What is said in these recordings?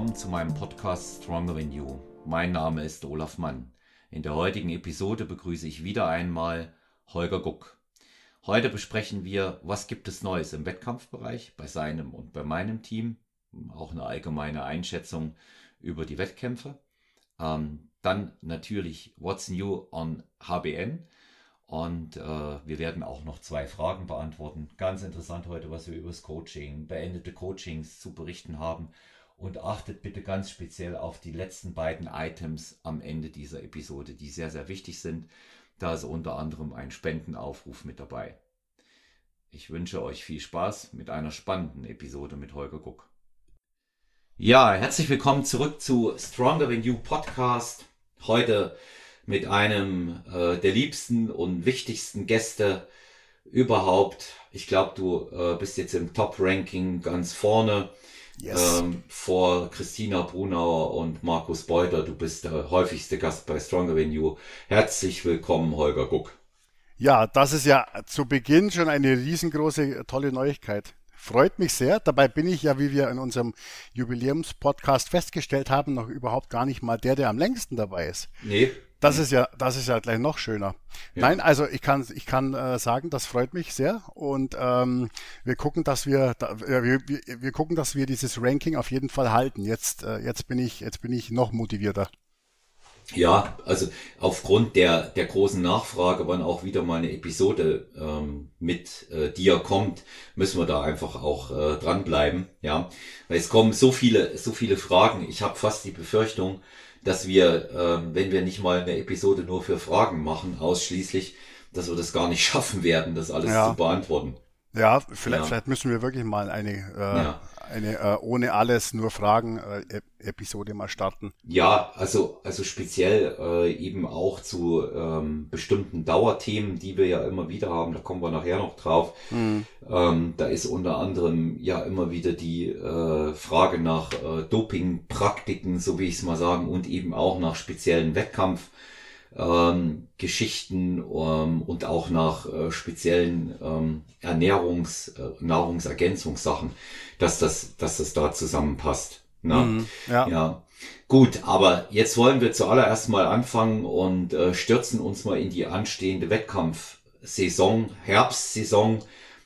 willkommen zu meinem Podcast Stronger Than You. Mein Name ist Olaf Mann. In der heutigen Episode begrüße ich wieder einmal Holger Guck. Heute besprechen wir, was gibt es Neues im Wettkampfbereich bei seinem und bei meinem Team. Auch eine allgemeine Einschätzung über die Wettkämpfe. Ähm, dann natürlich What's New on HBN. Und äh, wir werden auch noch zwei Fragen beantworten. Ganz interessant heute, was wir über das Coaching, beendete Coachings zu berichten haben. Und achtet bitte ganz speziell auf die letzten beiden Items am Ende dieser Episode, die sehr, sehr wichtig sind. Da ist unter anderem ein Spendenaufruf mit dabei. Ich wünsche euch viel Spaß mit einer spannenden Episode mit Holger Guck. Ja, herzlich willkommen zurück zu Stronger Than You Podcast. Heute mit einem äh, der liebsten und wichtigsten Gäste überhaupt. Ich glaube, du äh, bist jetzt im Top-Ranking ganz vorne. Yes. Ähm, vor Christina Brunauer und Markus Beuter. Du bist der häufigste Gast bei Stronger Than You. Herzlich willkommen, Holger Guck. Ja, das ist ja zu Beginn schon eine riesengroße, tolle Neuigkeit. Freut mich sehr. Dabei bin ich ja, wie wir in unserem Jubiläumspodcast festgestellt haben, noch überhaupt gar nicht mal der, der am längsten dabei ist. Nee. Das ist ja, das ist ja gleich noch schöner. Ja. Nein, also ich kann, ich kann äh, sagen, das freut mich sehr und ähm, wir gucken, dass wir, da, äh, wir, wir, gucken, dass wir dieses Ranking auf jeden Fall halten. Jetzt, äh, jetzt bin ich, jetzt bin ich noch motivierter. Ja, also aufgrund der, der großen Nachfrage, wann auch wieder mal eine Episode ähm, mit äh, dir kommt, müssen wir da einfach auch äh, dranbleiben. Ja, weil es kommen so viele, so viele Fragen. Ich habe fast die Befürchtung, dass wir, äh, wenn wir nicht mal eine Episode nur für Fragen machen, ausschließlich, dass wir das gar nicht schaffen werden, das alles ja. zu beantworten. Ja, vielleicht, ja. vielleicht müssen wir wirklich mal eine, äh, ja. Eine äh, ohne alles nur Fragen äh, Episode mal starten. Ja, also also speziell äh, eben auch zu ähm, bestimmten Dauerthemen, die wir ja immer wieder haben. Da kommen wir nachher noch drauf. Mhm. Ähm, da ist unter anderem ja immer wieder die äh, Frage nach äh, Dopingpraktiken, so wie ich es mal sagen, und eben auch nach speziellen Wettkampf ähm, Geschichten ähm, und auch nach äh, speziellen ähm, Ernährungs-, äh, Nahrungsergänzungssachen, dass das, dass das da zusammenpasst. Na? Mhm, ja. ja. Gut, aber jetzt wollen wir zuallererst mal anfangen und äh, stürzen uns mal in die anstehende Wettkampfsaison, Herbstsaison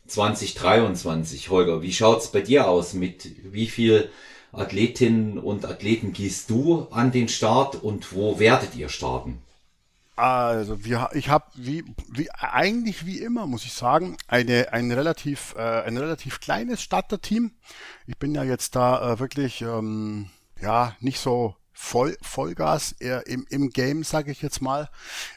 2023. Holger, wie schaut's bei dir aus? Mit wie viel Athletinnen und Athleten gehst du an den Start und wo werdet ihr starten? Also wir, ich habe wie, wie eigentlich wie immer muss ich sagen eine ein relativ äh, ein relativ kleines Starterteam. Ich bin ja jetzt da äh, wirklich ähm, ja nicht so voll Vollgas eher im, im Game sage ich jetzt mal.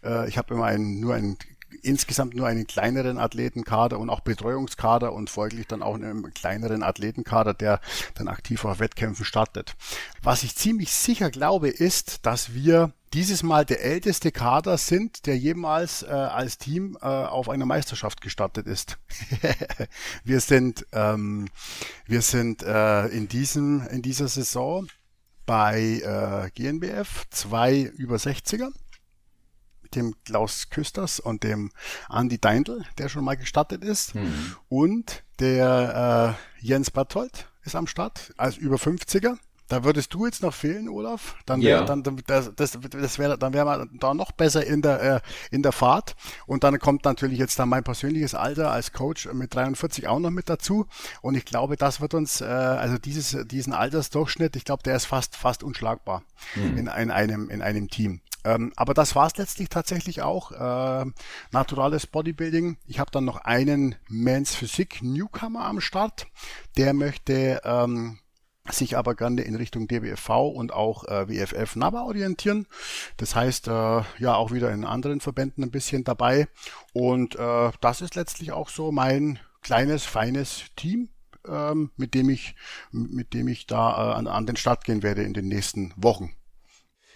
Äh, ich habe immer ein, nur ein insgesamt nur einen kleineren Athletenkader und auch Betreuungskader und folglich dann auch einen kleineren Athletenkader, der dann aktiv auf Wettkämpfen startet. Was ich ziemlich sicher glaube, ist, dass wir dieses Mal der älteste Kader sind, der jemals äh, als Team äh, auf einer Meisterschaft gestartet ist. wir sind, ähm, wir sind äh, in diesem in dieser Saison bei äh, GNBF zwei über 60er dem Klaus Küsters und dem Andy Deindl, der schon mal gestartet ist. Mhm. Und der äh, Jens Barthold ist am Start als über 50er. Da würdest du jetzt noch fehlen, Olaf. Dann wäre ja. dann das, das, das wäre dann wäre man da noch besser in der äh, in der Fahrt. Und dann kommt natürlich jetzt dann mein persönliches Alter als Coach mit 43 auch noch mit dazu. Und ich glaube, das wird uns äh, also dieses diesen Altersdurchschnitt, ich glaube, der ist fast fast unschlagbar mhm. in, in einem in einem Team. Ähm, aber das war es letztlich tatsächlich auch. Äh, naturales Bodybuilding. Ich habe dann noch einen Mans Physik Newcomer am Start. Der möchte ähm, sich aber gerne in Richtung DBFV und auch äh, WFF NABA orientieren. Das heißt, äh, ja, auch wieder in anderen Verbänden ein bisschen dabei. Und äh, das ist letztlich auch so mein kleines, feines Team, ähm, mit dem ich, mit dem ich da äh, an, an den Start gehen werde in den nächsten Wochen.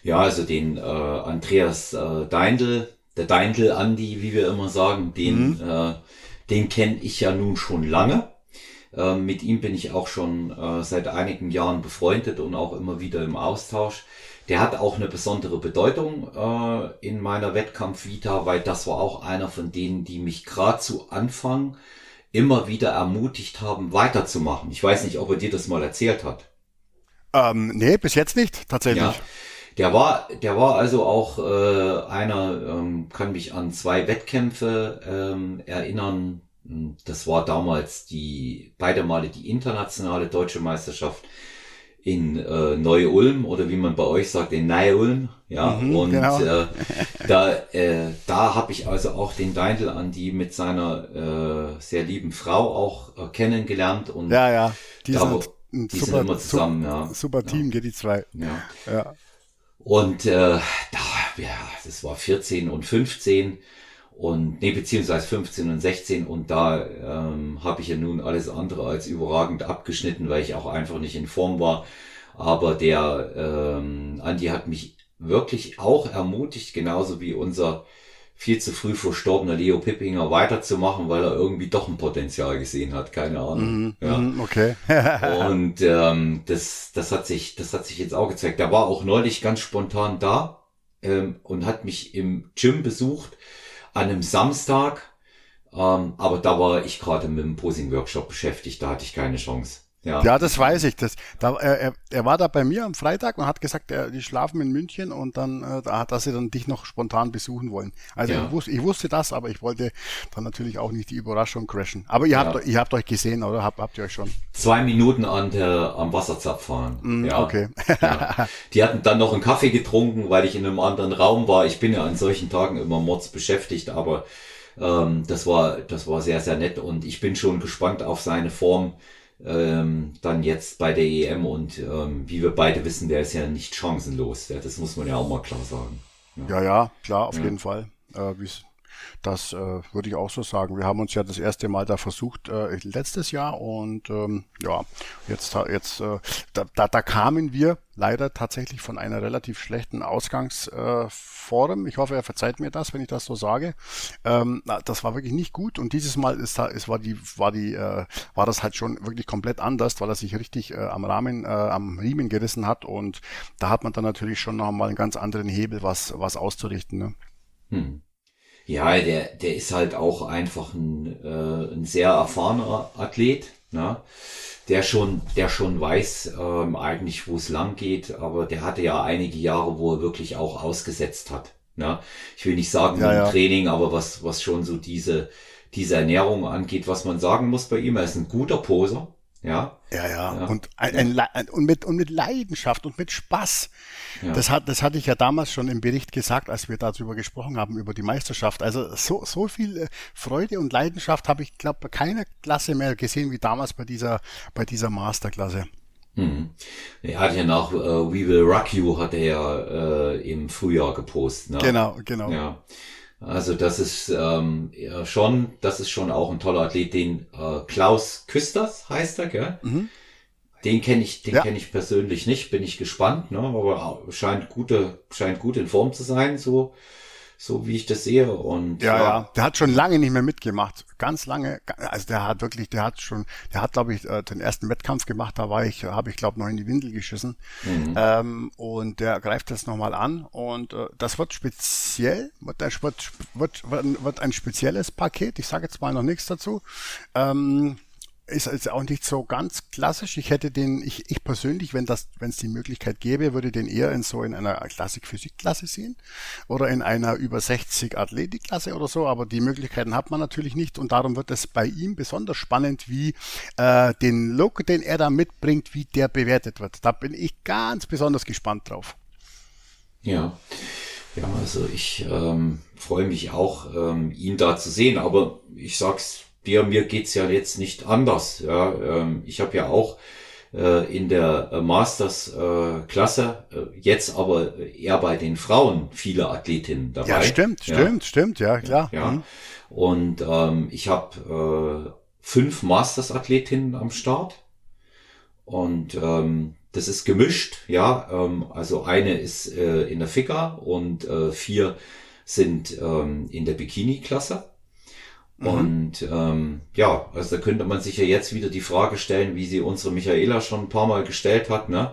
Ja, also den äh, Andreas äh, Deindl, der Deindl Andi, wie wir immer sagen, den, mhm. äh, den kenne ich ja nun schon lange. Äh, mit ihm bin ich auch schon äh, seit einigen Jahren befreundet und auch immer wieder im Austausch. Der hat auch eine besondere Bedeutung äh, in meiner Wettkampfvita, weil das war auch einer von denen, die mich gerade zu Anfang immer wieder ermutigt haben, weiterzumachen. Ich weiß nicht, ob er dir das mal erzählt hat. Ähm, nee, bis jetzt nicht, tatsächlich. Ja. Der war, der war also auch äh, einer, ähm, kann mich an zwei Wettkämpfe ähm, erinnern. Das war damals die beide Male die internationale deutsche Meisterschaft in äh, Neu-Ulm oder wie man bei euch sagt, in Neu-Ulm. Ja, mhm, und genau. äh, da, äh, da habe ich also auch den Deindl an die mit seiner äh, sehr lieben Frau auch äh, kennengelernt. Und ja, ja, die, da, sind, die super, sind immer zusammen. Super, ja. super Team, ja. geht die zwei. Ja. ja. Und äh, da, ja, das war 14 und 15 und nee, beziehungsweise 15 und 16 und da ähm, habe ich ja nun alles andere als überragend abgeschnitten, weil ich auch einfach nicht in Form war. Aber der ähm, Andi hat mich wirklich auch ermutigt, genauso wie unser viel zu früh verstorbener Leo Pippinger weiterzumachen, weil er irgendwie doch ein Potenzial gesehen hat, keine Ahnung. Mm, ja. Mm, okay. und ähm, das, das hat sich, das hat sich jetzt auch gezeigt. Der war auch neulich ganz spontan da ähm, und hat mich im Gym besucht an einem Samstag. Ähm, aber da war ich gerade mit dem Posing-Workshop beschäftigt, da hatte ich keine Chance. Ja. ja, das weiß ich. Das, da, er, er war da bei mir am Freitag und hat gesagt, er, die schlafen in München und dann, äh, da hat, dass sie dann dich noch spontan besuchen wollen. Also ja. ich, wusste, ich wusste das, aber ich wollte dann natürlich auch nicht die Überraschung crashen. Aber ihr habt, ihr habt euch gesehen, oder? Habt, habt ihr euch schon? Zwei Minuten an der, am Wasserzapf fahren. Mm, ja. Okay. ja. Die hatten dann noch einen Kaffee getrunken, weil ich in einem anderen Raum war. Ich bin ja an solchen Tagen immer mords beschäftigt, aber ähm, das war, das war sehr, sehr nett und ich bin schon gespannt auf seine Form ähm, dann jetzt bei der EM und ähm, wie wir beide wissen, der ist ja nicht chancenlos. Das muss man ja auch mal klar sagen. Ja, ja, ja klar, auf ja. jeden Fall. Äh, das äh, würde ich auch so sagen. Wir haben uns ja das erste Mal da versucht äh, letztes Jahr und ähm, ja, jetzt, jetzt äh, da, da, da kamen wir leider tatsächlich von einer relativ schlechten Ausgangsform. Äh, ich hoffe, er verzeiht mir das, wenn ich das so sage. Ähm, das war wirklich nicht gut und dieses Mal ist da, es war die, war die, äh, war das halt schon wirklich komplett anders, weil er sich richtig äh, am Rahmen, äh, am Riemen gerissen hat und da hat man dann natürlich schon noch mal einen ganz anderen Hebel, was, was auszurichten. Ne? Hm. Ja, der, der ist halt auch einfach ein, äh, ein sehr erfahrener Athlet, ne? der schon, der schon weiß ähm, eigentlich, wo es lang geht, aber der hatte ja einige Jahre, wo er wirklich auch ausgesetzt hat. Ne? Ich will nicht sagen ja, ja. Training, aber was, was schon so diese, diese Ernährung angeht, was man sagen muss bei ihm, er ist ein guter Poser, ja. Ja, ja. ja. Und, ein, ein, und, mit, und mit Leidenschaft und mit Spaß. Ja. Das, hat, das hatte ich ja damals schon im Bericht gesagt, als wir darüber gesprochen haben, über die Meisterschaft. Also so, so viel äh, Freude und Leidenschaft habe ich, glaube keine Klasse mehr gesehen wie damals bei dieser, bei dieser Masterklasse. Hm. Er hat ja nach äh, We Will Rock You hat er ja äh, im Frühjahr gepostet. Ne? Genau, genau. Ja. Also das ist ähm, ja, schon, das ist schon auch ein toller Athlet, den äh, Klaus Küsters heißt er, gell? Mhm. Den kenne ich, den ja. kenne ich persönlich nicht, bin ich gespannt, ne? Aber scheint gute, scheint gut in Form zu sein, so so wie ich das sehe. Und ja, ja, ja, der hat schon lange nicht mehr mitgemacht, ganz lange. Also der hat wirklich, der hat schon, der hat glaube ich äh, den ersten Wettkampf gemacht. Da war ich, habe ich glaube noch in die Windel geschissen. Mhm. Ähm, und der greift das nochmal an und äh, das wird speziell, wird, wird, wird, wird ein spezielles Paket. Ich sage jetzt mal noch nichts dazu. Ähm, ist jetzt auch nicht so ganz klassisch. Ich hätte den, ich, ich persönlich, wenn das, wenn es die Möglichkeit gäbe, würde den eher in so in einer Klassik-Physik-Klasse sehen oder in einer über 60 Athletik-Klasse oder so. Aber die Möglichkeiten hat man natürlich nicht und darum wird es bei ihm besonders spannend, wie äh, den Look, den er da mitbringt, wie der bewertet wird. Da bin ich ganz besonders gespannt drauf. Ja. Ja, also ich ähm, freue mich auch, ähm, ihn da zu sehen, aber ich sag's dir, mir geht's ja jetzt nicht anders. Ja, ähm, ich habe ja auch äh, in der äh, Masters-Klasse, äh, äh, jetzt aber eher bei den Frauen viele Athletinnen dabei. Ja, stimmt, ja. stimmt, stimmt, ja, klar. Ja. Mhm. Und ähm, ich habe äh, fünf Masters-Athletinnen am Start. Und ähm, das ist gemischt, ja. Ähm, also eine ist äh, in der Fika und äh, vier sind ähm, in der Bikini-Klasse. Mhm. Und ähm, ja, also da könnte man sich ja jetzt wieder die Frage stellen, wie sie unsere Michaela schon ein paar Mal gestellt hat, ne?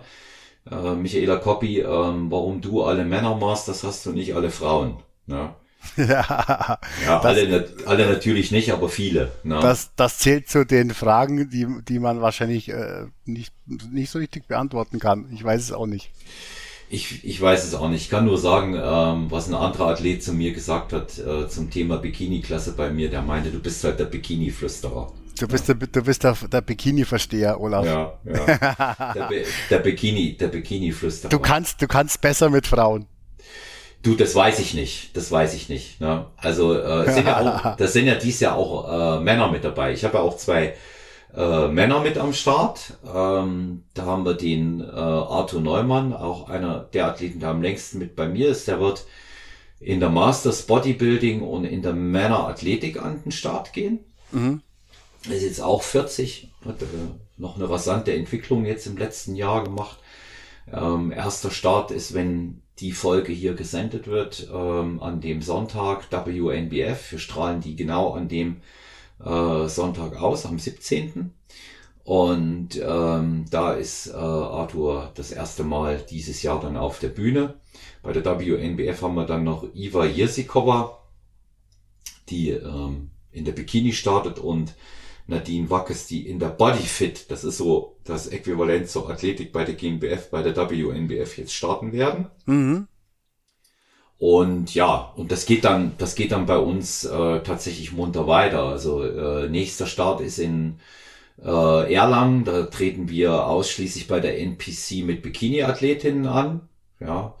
Äh, Michaela Coppi, ähm, warum du alle Männer Masters hast und nicht alle Frauen. Ne? ja, Ja, das, alle, alle natürlich nicht, aber viele. Ne? das, das zählt zu den Fragen, die, die man wahrscheinlich äh, nicht, nicht so richtig beantworten kann. Ich weiß es auch nicht. Ich, ich weiß es auch nicht. Ich kann nur sagen, ähm, was ein anderer Athlet zu mir gesagt hat äh, zum Thema Bikini-Klasse bei mir. Der meinte, du bist halt der Bikini-Flüsterer. Du bist der, du bist der, der Bikini-Versteher, Olaf. Ja, ja. Der, Be der Bikini, der Bikini-Flüsterer. Du kannst, du kannst besser mit Frauen. Du, das weiß ich nicht. Das weiß ich nicht. Ne? Also äh, sind ja auch, das sind ja dies Jahr auch äh, Männer mit dabei. Ich habe ja auch zwei äh, Männer mit am Start. Ähm, da haben wir den äh, Arthur Neumann, auch einer der Athleten, der am längsten mit bei mir ist. Der wird in der Masters Bodybuilding und in der Männerathletik an den Start gehen. Mhm. Ist jetzt auch 40, hat äh, noch eine rasante Entwicklung jetzt im letzten Jahr gemacht. Ähm, erster Start ist, wenn die Folge hier gesendet wird, ähm, an dem Sonntag WNBF. Wir strahlen die genau an dem äh, Sonntag aus, am 17. Und ähm, da ist äh, Arthur das erste Mal dieses Jahr dann auf der Bühne. Bei der WNBF haben wir dann noch Iva Jersikova, die ähm, in der Bikini startet und Nadine Wackes, die in der Bodyfit, das ist so das Äquivalent zur Athletik bei der GmbF, bei der WNBF jetzt starten werden. Mhm. Und ja, und das geht dann, das geht dann bei uns äh, tatsächlich munter weiter. Also äh, nächster Start ist in äh, Erlangen. Da treten wir ausschließlich bei der NPC mit Bikini-Athletinnen an. Ja,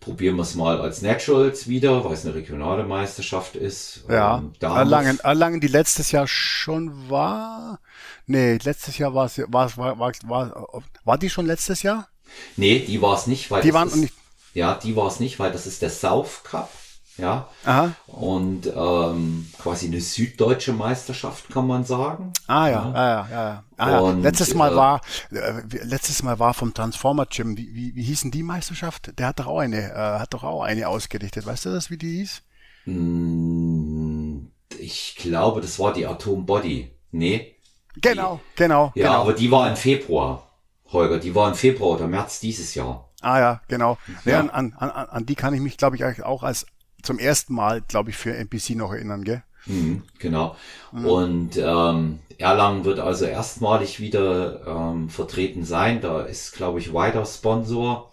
probieren wir es mal als Naturals wieder, weil es eine regionale Meisterschaft ist. Ja, Ähm, Erlangen, Erlangen, die letztes Jahr schon war. Nee, letztes Jahr war es, war, war, war, war, war die schon letztes Jahr? Nee, die war es nicht, weil Die waren nicht. Ja, die war es nicht, weil das ist der South Cup. Ja, Aha. und ähm, quasi eine süddeutsche Meisterschaft, kann man sagen. Ah ja, ah, ja, ja, ja. Ah, ja. Und, letztes Mal äh, war, äh, letztes Mal war vom Transformer Gym. Wie, wie, wie hießen die Meisterschaft? Der hat doch auch eine, äh, hat doch auch eine ausgerichtet. Weißt du das, wie die hieß? Mm, Ich glaube, das war die Atom Body. Nee. Genau, genau, Ja, genau. aber die war im Februar, Holger. Die war im Februar oder März dieses Jahr. Ah ja, genau. Ja. Ja. an, an, an, die kann ich mich, glaube ich, auch als zum ersten Mal, glaube ich, für NPC noch erinnern, gell? Mhm, genau. Und ähm, Erlangen wird also erstmalig wieder ähm, vertreten sein. Da ist, glaube ich, weiter Sponsor.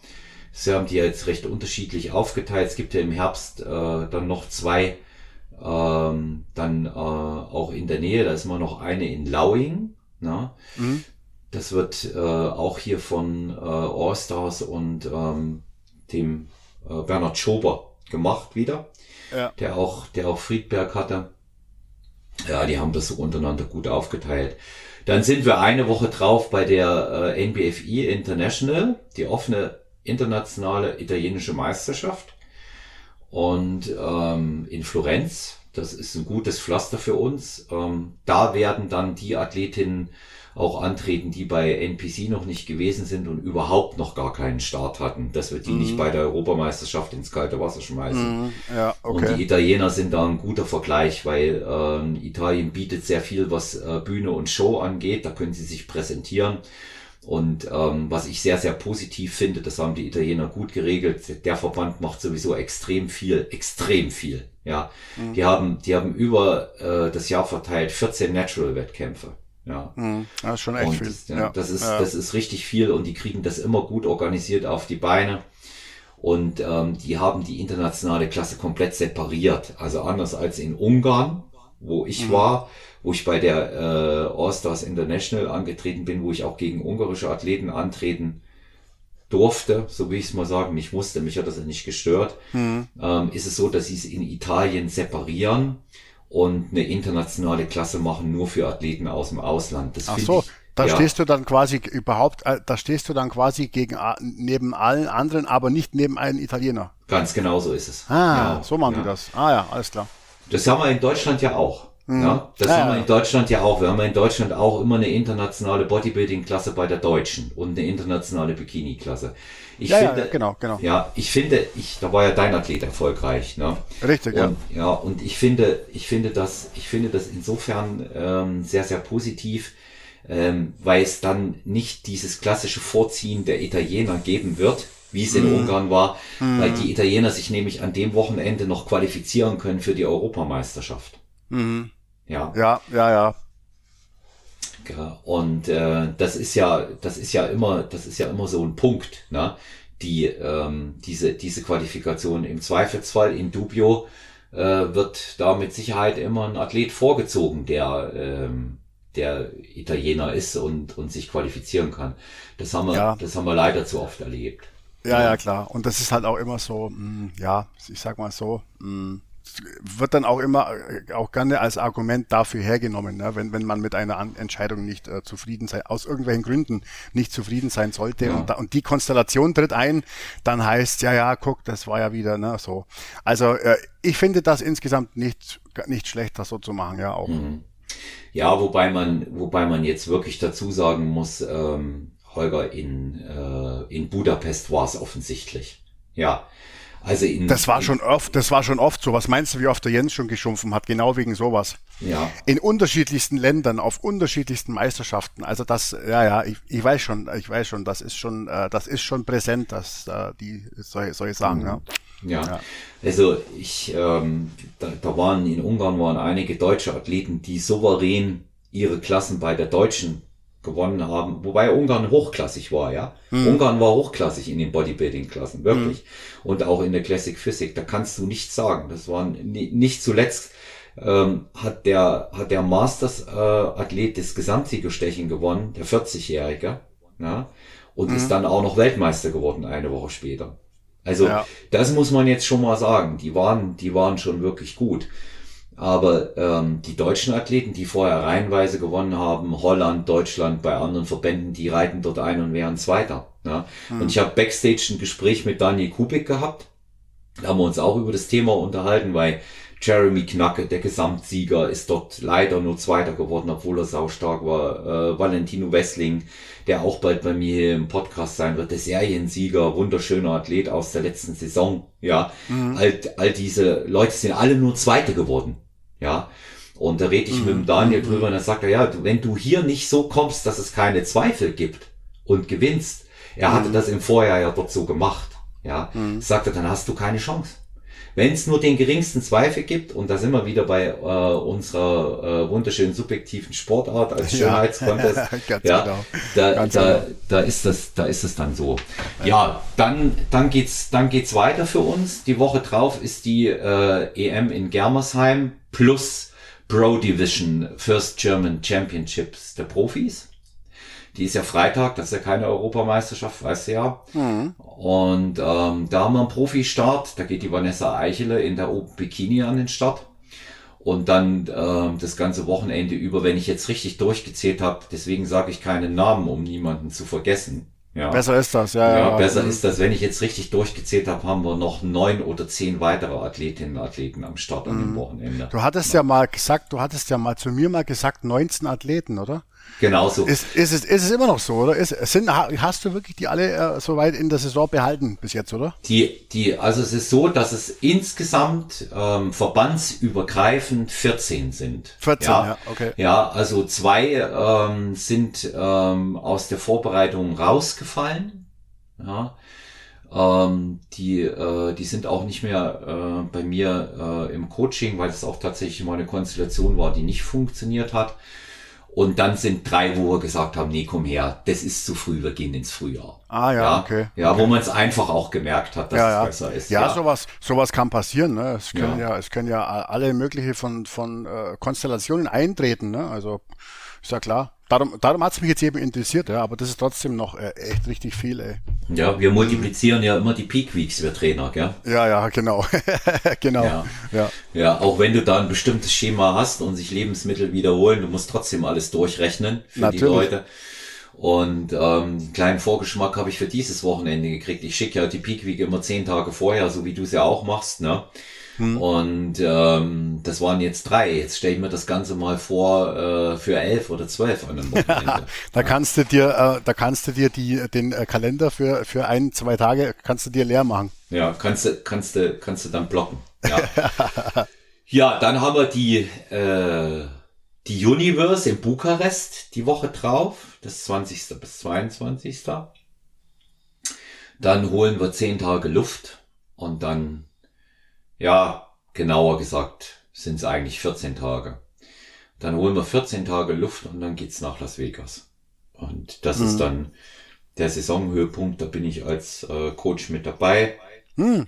Sie haben die jetzt recht unterschiedlich aufgeteilt. Es gibt ja im Herbst äh, dann noch zwei, ähm, dann äh, auch in der Nähe. Da ist immer noch eine in Lauing. Ne? Mhm. Das wird äh, auch hier von äh, Allstars und ähm, dem äh, Bernhard Schober gemacht wieder Ja. der auch, der auch Friedberg hatte. Ja, die haben das so untereinander gut aufgeteilt. Dann sind wir eine Woche drauf bei der äh, NBFI International, die offene internationale italienische Meisterschaft. Und ähm, in Florenz, das ist ein gutes Pflaster für uns. Ähm, da werden dann die Athletinnen auch antreten, die bei NPC noch nicht gewesen sind und überhaupt noch gar keinen Start hatten, dass wir die nicht bei der Europameisterschaft ins kalte Wasser schmeißen. Mhm. Ja, Und die okay. Italiener sind da ein guter Vergleich, weil ähm, Italien bietet sehr viel, was äh, Bühne und Show angeht. Da können sie sich präsentieren. Und ähm, was ich sehr, sehr positiv finde, das haben die Italiener gut geregelt. Der Verband macht sowieso extrem viel, extrem viel. Ja, die haben, die haben über äh, das Jahr verteilt 14 Natural-Wettkämpfe. Ja, Mhm. Das ist schon echt und viel. Das, ja, das ist das ist richtig viel und die kriegen das immer gut organisiert auf die Beine und ähm, die haben die internationale Klasse komplett separiert. Also anders als in Ungarn, wo ich Mhm. war, wo ich bei der äh, All-Stars International angetreten bin, wo ich auch gegen ungarische Athleten antreten durfte, so wie ich es mal sagen, nicht musste, mich hat das ja nicht gestört, Mhm. ähm, ist es so, dass sie es in Italien separieren und eine internationale Klasse machen nur für Athleten aus dem Ausland. Das Ach so, ich, da ja, stehst du dann quasi überhaupt, äh, da stehst du dann quasi gegen neben allen anderen, aber nicht neben einem Italiener. Ganz genau so ist es. Ah, Ja, so machen ja. die das. Ah ja, alles klar. Das haben wir in Deutschland ja auch. Ja, das Ja, haben wir ja. in Deutschland ja auch. Wir haben ja in Deutschland auch immer eine internationale Bodybuilding-Klasse bei der Deutschen und eine internationale Bikini-Klasse. Ich Ja, ja, finde, ja, genau, genau. Ja, ich finde, ich, da war ja dein Athlet erfolgreich, ne? Richtig, ja. Und, ja, und ich finde, ich finde das, ich finde das insofern ähm, sehr, sehr positiv, ähm, weil es dann nicht dieses klassische Vorziehen der Italiener geben wird, wie es in mhm. Ungarn war, mhm. weil die Italiener sich nämlich an dem Wochenende noch qualifizieren können für die Europameisterschaft. Mhm. Ja. Ja, ja, ja. Und äh, das ist ja, das ist ja immer, das ist ja immer so ein Punkt, ne? Die ähm, diese diese Qualifikation im Zweifelsfall in Dubio äh, wird da mit Sicherheit immer ein Athlet vorgezogen, der ähm, der Italiener ist und und sich qualifizieren kann. Das haben wir, ja. das haben wir leider zu oft erlebt. Ja, ja, klar. Und das ist halt auch immer so, mh, mm, ja, ich sag mal so, mh, mm, wird dann auch immer äh, auch gerne als Argument dafür hergenommen, ne? wenn, wenn man mit einer Entscheidung nicht äh, zufrieden sein, aus irgendwelchen Gründen nicht zufrieden sein sollte ja. und, da, und die Konstellation tritt ein, dann heißt ja, ja, guck, das war ja wieder ne, so. Also äh, ich finde das insgesamt nicht, nicht schlecht, das so zu machen, ja auch. Mhm. Ja, wobei man, wobei man jetzt wirklich dazu sagen muss, ähm, Holger, in, äh, in Budapest war es offensichtlich. Ja, also in, das war schon oft, das war schon oft so. Was meinst du, wie oft der Jens schon geschumpfen hat? Genau wegen sowas. Ja. In unterschiedlichsten Ländern, auf unterschiedlichsten Meisterschaften. Also das, ja, ja, ich, ich weiß schon, ich weiß schon, das ist schon, äh, das ist schon präsent, dass äh, die soll, soll ich sagen, mhm. ja. Ja. ja. also ich, ähm, da, da waren in Ungarn waren einige deutsche Athleten, die souverän ihre Klassen bei der deutschen gewonnen haben, wobei Ungarn hochklassig war, ja. Mhm. Ungarn war hochklassig in den Bodybuilding-Klassen, wirklich. Mhm. Und auch in der Classic Physik, da kannst du nichts sagen. Das waren nicht zuletzt ähm, hat der hat der Masters äh, Athlet des Gesamtsiegerstechen gewonnen, der 40-Jährige, ja, und mhm. ist dann auch noch Weltmeister geworden eine Woche später. Also ja. das muss man jetzt schon mal sagen. Die waren die waren schon wirklich gut. Aber ähm, die deutschen Athleten, die vorher reihenweise gewonnen haben, Holland, Deutschland, bei anderen Verbänden, die reiten dort ein und wären Zweiter. Ja? Mhm. Und ich habe Backstage ein Gespräch mit Daniel Kubik gehabt. Da haben wir uns auch über das Thema unterhalten, weil Jeremy Knacke, der Gesamtsieger, ist dort leider nur Zweiter geworden, obwohl er saustark war. Äh, Valentino Wessling, der auch bald bei mir im Podcast sein wird, der Seriensieger, wunderschöner Athlet aus der letzten Saison. Ja, mhm. all, all diese Leute sind alle nur Zweite geworden. Ja, und da rede ich mhm. mit dem Daniel mhm. drüber und er sagt er, ja, wenn du hier nicht so kommst, dass es keine Zweifel gibt und gewinnst, er hatte mhm. das im Vorjahr ja dort so gemacht. Ja, mhm. sagt er, dann hast du keine Chance. Wenn es nur den geringsten Zweifel gibt, und da sind wir wieder bei äh, unserer äh, wunderschönen subjektiven Sportart als Schönheitscontest, ja, ja genau. da, da, genau. da ist das, da ist es dann so. Ja, dann, dann geht's, dann geht's weiter für uns. Die Woche drauf ist die äh, EM in Germersheim plus Pro Division First German Championships der Profis. Die ist ja Freitag, das ist ja keine Europameisterschaft, weißt du ja. Mhm. Und ähm, da haben wir einen Profi-Start, da geht die Vanessa Eichele in der Open Bikini an den Start. Und dann ähm, das ganze Wochenende über, wenn ich jetzt richtig durchgezählt habe, deswegen sage ich keinen Namen, um niemanden zu vergessen. Ja. Besser ist das, ja. Ja, ja. besser ist das. Wenn ich jetzt richtig durchgezählt habe, haben wir noch neun oder zehn weitere Athletinnen und Athleten am Start an dem mhm. Wochenende. Du hattest ja. ja mal gesagt, du hattest ja mal zu mir mal gesagt, 19 Athleten, oder? Genauso. Ist, ist, es, ist es immer noch so, oder? Ist, sind, hast du wirklich die alle äh, soweit in der Saison behalten bis jetzt, oder? Die, die, also es ist so, dass es insgesamt ähm, verbandsübergreifend 14 sind. 14, ja, ja okay. Ja, also zwei ähm, sind ähm, aus der Vorbereitung rausgefallen. Ja. Ähm, die, äh, die sind auch nicht mehr äh, bei mir äh, im Coaching, weil es auch tatsächlich mal eine Konstellation war, die nicht funktioniert hat. Und dann sind drei, wo wir gesagt haben, nee, komm her, das ist zu früh, wir gehen ins Frühjahr. Ah ja, ja okay. Ja, okay. wo man es einfach auch gemerkt hat, dass ja, es besser ist. Ja, sowas, sowas kann passieren. Ne? Es können ja. ja, es können ja alle mögliche von von äh, Konstellationen eintreten. Ne? Also ist ja klar. Darum, darum hat es mich jetzt eben interessiert, ja, aber das ist trotzdem noch äh, echt richtig viel, ey. Ja, wir multiplizieren ja immer die Peak Weeks, wir Trainer, gell? Ja, ja, genau. genau. Ja. ja. ja, auch wenn du da ein bestimmtes Schema hast und sich Lebensmittel wiederholen, du musst trotzdem alles durchrechnen für Natürlich. die Leute. Und ähm, einen kleinen Vorgeschmack habe ich für dieses Wochenende gekriegt. Ich schicke ja die Peak Week immer zehn Tage vorher, so wie du es ja auch machst, ne? Hm. Und ähm, das waren jetzt drei. Jetzt stelle ich mir das Ganze mal vor äh, für elf oder zwölf an einem Wochenende. da kannst du dir, äh, da kannst du dir die, den äh, Kalender für für ein, zwei Tage kannst du dir leer machen. Ja, kannst du, kannst du, kannst du dann blocken. Ja, ja dann haben wir die äh, die Universe in Bukarest die Woche drauf, das 20. bis 22. Dann holen wir zehn Tage Luft und dann, ja, genauer gesagt, sind es eigentlich 14 Tage. Dann holen wir 14 Tage Luft und dann geht's nach Las Vegas. Und das mhm. ist dann der Saisonhöhepunkt. Da bin ich als äh, Coach mit dabei. Mhm.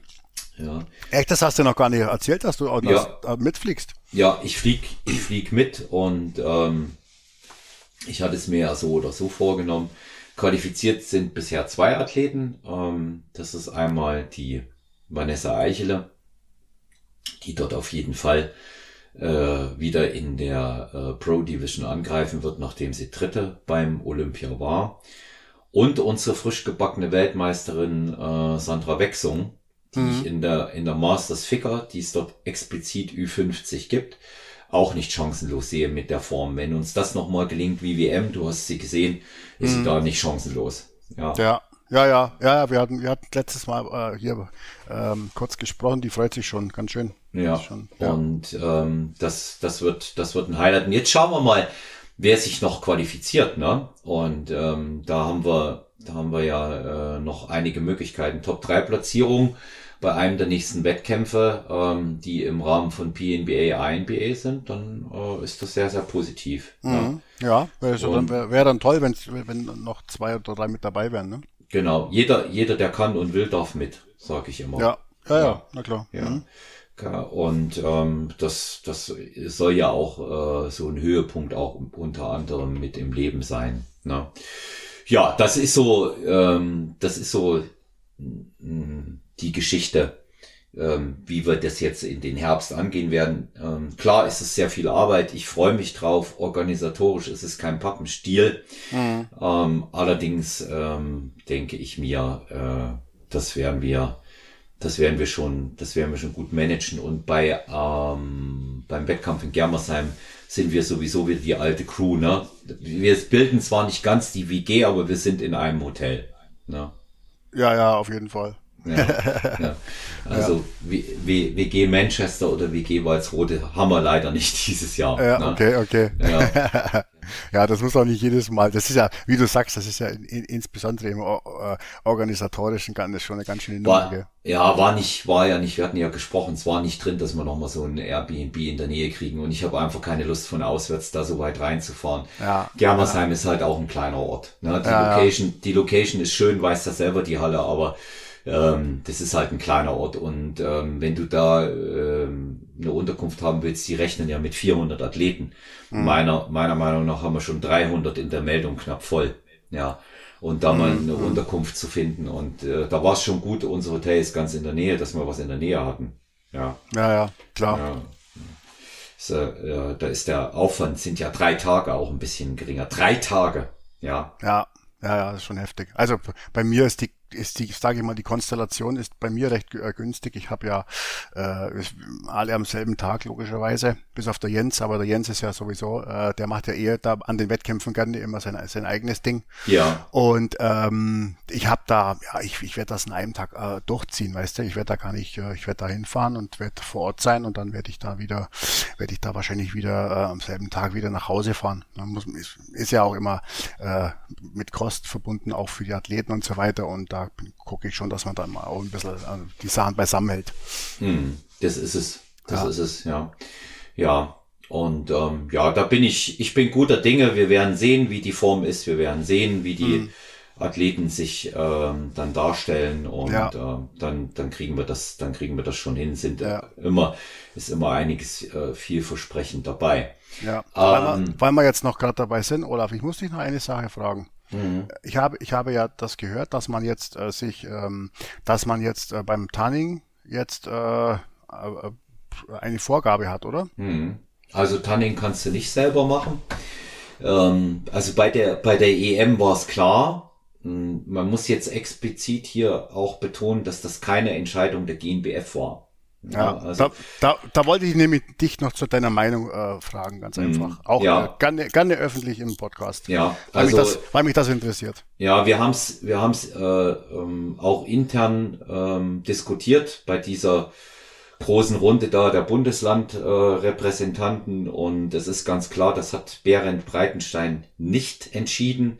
Ja. Echt, das hast du noch gar nicht erzählt, dass du auch ja. Äh, mitfliegst. Ja, ich flieg, ich flieg mit und ähm, ich hatte es mir ja so oder so vorgenommen. Qualifiziert sind bisher zwei Athleten. Ähm, das ist einmal die Vanessa Eichele, die dort auf jeden Fall äh, wieder in der äh, Pro Division angreifen wird, nachdem sie Dritte beim Olympia war. Und unsere frisch gebackene Weltmeisterin äh, Sandra Wechsung, die mhm. ich in der, in der Masters Ficker, die es dort explizit Ü50 gibt, auch nicht chancenlos sehe mit der Form. Wenn uns das nochmal gelingt wie WM, du hast sie gesehen, ist mhm. sie da nicht chancenlos. Ja. ja. Ja, ja, ja, wir hatten, wir hatten letztes Mal äh, hier ähm, kurz gesprochen, die freut sich schon, ganz schön. Ja, schon, ja. und ähm, das, das, wird, das wird ein Highlight. Und jetzt schauen wir mal, wer sich noch qualifiziert, ne? Und ähm, da haben wir, da haben wir ja äh, noch einige Möglichkeiten. Top 3 Platzierung bei einem der nächsten Wettkämpfe, ähm, die im Rahmen von PNBA, INBA sind, dann äh, ist das sehr, sehr positiv. Mhm. Ja, ja wäre wär dann toll, wenn, wenn noch zwei oder drei mit dabei wären. Ne? Genau, jeder, jeder, der kann und will, darf mit, sage ich immer. Ja, ja, ja, na klar. Ja. Mhm. Und ähm, das, das soll ja auch äh, so ein Höhepunkt auch unter anderem mit im Leben sein. Ne? Ja, das ist so, ähm, das ist so mh, die Geschichte, ähm, wie wir das jetzt in den Herbst angehen werden. Ähm, klar ist es sehr viel Arbeit. Ich freue mich drauf. Organisatorisch ist es kein Pappenstiel. Mhm. Ähm, allerdings ähm, denke ich mir, äh, das werden wir, das werden wir schon, das werden wir schon gut managen. Und bei ähm, beim Wettkampf in Germersheim sind wir sowieso wieder die alte Crew. Ne? Wir bilden zwar nicht ganz die WG, aber wir sind in einem Hotel. Ne? Ja, ja, auf jeden Fall. Ja, ja. Also ja. WG Manchester oder WG Walsrode haben wir leider nicht dieses Jahr. Ja, ne? okay, okay. Ja. ja, das muss auch nicht jedes Mal. Das ist ja, wie du sagst, das ist ja in, in, insbesondere im äh, organisatorischen das schon eine ganz schöne Nummer. War, ja, war nicht, war ja nicht, wir hatten ja gesprochen, es war nicht drin, dass wir nochmal so ein Airbnb in der Nähe kriegen und ich habe einfach keine Lust von auswärts da so weit reinzufahren. Ja, Germersheim ist halt auch ein kleiner Ort. Ne? Die, Location, die Location ist schön, weiß das selber die Halle, aber ähm, das ist halt ein kleiner Ort und ähm, wenn du da ähm, eine Unterkunft haben willst, die rechnen ja mit 400 Athleten. Mhm. Meiner, meiner Meinung nach haben wir schon 300 in der Meldung knapp voll. Ja. Und da mal eine mhm. Unterkunft zu finden. Und äh, da war es schon gut, unser Hotel ist ganz in der Nähe, dass wir was in der Nähe hatten. Ja. Ja, ja, klar. Ja. So, äh, da ist der Aufwand, sind ja drei Tage auch ein bisschen geringer. Drei Tage. Ja. Ja, ja, ja, das ist schon heftig. Also bei mir ist die ist die, sage ich mal, die Konstellation ist bei mir recht äh, günstig. Ich habe ja äh, alle am selben Tag logischerweise, bis auf der Jens, aber der Jens ist ja sowieso, äh, der macht ja eher da an den Wettkämpfen gerne immer sein, sein eigenes Ding. Ja. Und ähm, ich habe da, ja, ich, ich werde das in einem Tag äh, durchziehen, weißt du, ich werde da gar nicht, äh, ich werde da hinfahren und werde vor Ort sein und dann werde ich da wieder, werde ich da wahrscheinlich wieder äh, am selben Tag wieder nach Hause fahren. Man muss, ist, ist ja auch immer äh, mit Kosten verbunden, auch für die Athleten und so weiter und da gucke ich schon, dass man dann mal auch ein bisschen äh, die Sachen beisammen hält. Hm, das ist es. Das ja. ist es, ja. Ja. Und ähm, ja, da bin ich, ich bin guter Dinge. Wir werden sehen, wie die Form ist. Wir werden sehen, wie die hm. Athleten sich ähm, dann darstellen und ja. äh, dann, dann kriegen wir das, dann kriegen wir das schon hin. Sind ja. immer, ist immer einiges äh, vielversprechend dabei. Ja, ähm, weil, wir, weil wir jetzt noch gerade dabei sind, Olaf, ich muss dich noch eine Sache fragen. Mhm. Ich habe, ich habe ja das gehört, dass man jetzt äh, sich, ähm, dass man jetzt äh, beim Tanning jetzt äh, äh, eine Vorgabe hat, oder? Mhm. Also Tanning kannst du nicht selber machen. Ähm, also bei der bei der EM war es klar. Hm, man muss jetzt explizit hier auch betonen, dass das keine Entscheidung der GNBF war. Ja, also, da, da, da wollte ich nämlich dich noch zu deiner Meinung äh, fragen, ganz mhm. einfach. Auch ja. äh, gerne, gerne öffentlich im Podcast. Ja, weil, also, mich das, weil mich das interessiert. Ja, wir haben es wir haben's, äh, ähm, auch intern ähm, diskutiert bei dieser großen Runde da der Bundeslandrepräsentanten äh, und es ist ganz klar, das hat Berend Breitenstein nicht entschieden.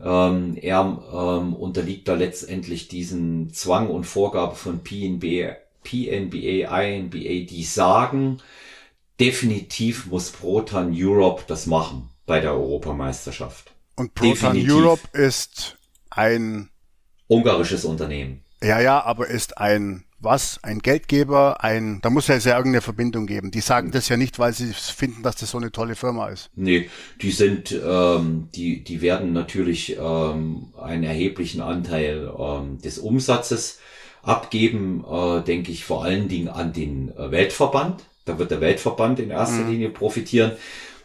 Ähm, er ähm, unterliegt da letztendlich diesen Zwang und Vorgabe von PNBA, PNBA, INBA, die sagen, definitiv muss Proton Europe das machen bei der Europameisterschaft. Und Proton definitiv. Europe ist ein ungarisches Unternehmen. Ja, ja, aber ist ein was? Ein Geldgeber, ein, da muss ja sehr irgendeine Verbindung geben. Die sagen das ja nicht, weil sie finden, dass das so eine tolle Firma ist. Nee, die sind, ähm, die, die werden natürlich ähm, einen erheblichen Anteil ähm, des Umsatzes abgeben, äh, denke ich vor allen Dingen an den äh, Weltverband. Da wird der Weltverband in erster mhm. Linie profitieren.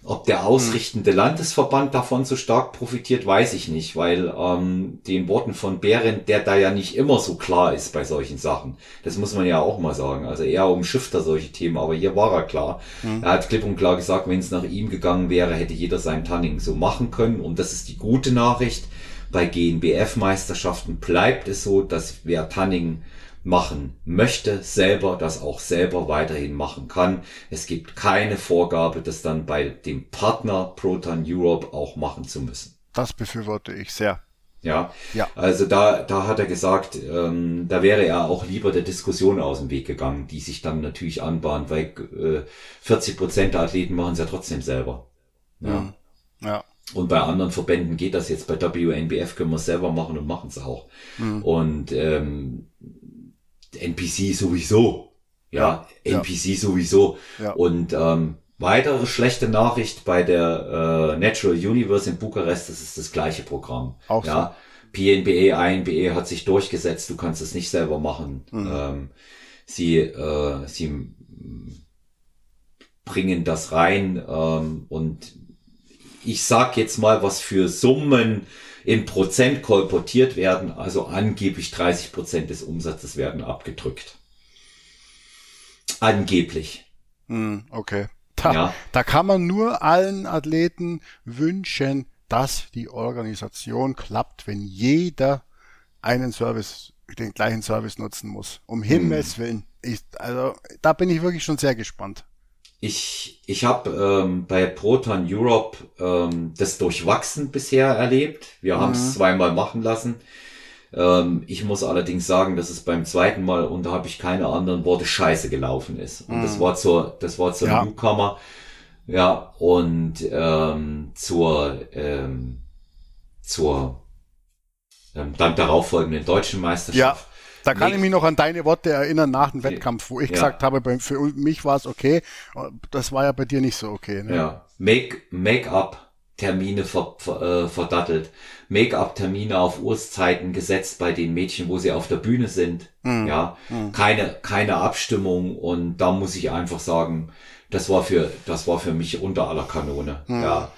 Ob der ausrichtende Landesverband davon so stark profitiert, weiß ich nicht, weil ähm, den Worten von Behrendt, der da ja nicht immer so klar ist bei solchen Sachen, das muss man ja auch mal sagen. Also er umschifft da solche Themen, aber hier war er klar. Mhm. Er hat klipp und klar gesagt, wenn es nach ihm gegangen wäre, hätte jeder sein Tanning so machen können. Und das ist die gute Nachricht. Bei GNBF-Meisterschaften bleibt es so, dass wer Tanning machen möchte, selber das auch selber weiterhin machen kann. Es gibt keine Vorgabe, das dann bei dem Partner Proton Europe auch machen zu müssen. Das befürworte ich sehr. Ja, ja. also da, da hat er gesagt, ähm, da wäre er auch lieber der Diskussion aus dem Weg gegangen, die sich dann natürlich anbahnt, weil äh, 40 Prozent der Athleten machen es ja trotzdem selber. Ja. Mhm. ja. Und bei anderen Verbänden geht das jetzt. Bei WNBF können wir es selber machen und machen es auch. Mhm. Und ähm, NPC sowieso. Ja, ja NPC ja. sowieso. Ja. Und ähm, weitere schlechte Nachricht bei der äh, Natural Universe in Bukarest, das ist das gleiche Programm. Auch ja. So. PNBE, INBE hat sich durchgesetzt, du kannst es nicht selber machen. Mhm. Ähm, sie, äh, sie bringen das rein ähm, und ich sag jetzt mal, was für Summen in Prozent kolportiert werden, also angeblich 30 Prozent des Umsatzes werden abgedrückt. Angeblich. Hm, okay. Da, ja. da kann man nur allen Athleten wünschen, dass die Organisation klappt, wenn jeder einen Service, den gleichen Service nutzen muss. Um Himmels hm. Willen. Ich, also da bin ich wirklich schon sehr gespannt. Ich, ich habe ähm, bei Proton Europe ähm, das durchwachsen bisher erlebt. Wir mhm. haben es zweimal machen lassen. Ähm, ich muss allerdings sagen, dass es beim zweiten Mal, und da habe ich keine anderen Worte, scheiße gelaufen ist. Und mhm. das war zur, das war zur ja. Newcomer. Ja, und ähm, zur, ähm, zur ähm, dann darauffolgenden deutschen Meisterschaft. Ja da kann ich mich noch an deine Worte erinnern nach dem Wettkampf, wo ich ja. gesagt habe, für mich war es okay. Das war ja bei dir nicht so okay. Ne? Ja, Make, Make-up. Termine ver, ver, äh, verdattelt, Make-up-Termine auf Uhrzeiten gesetzt bei den Mädchen, wo sie auf der Bühne sind. Mhm. Ja, mhm. keine keine Abstimmung und da muss ich einfach sagen, das war für das war für mich unter aller Kanone. Mhm. Ja,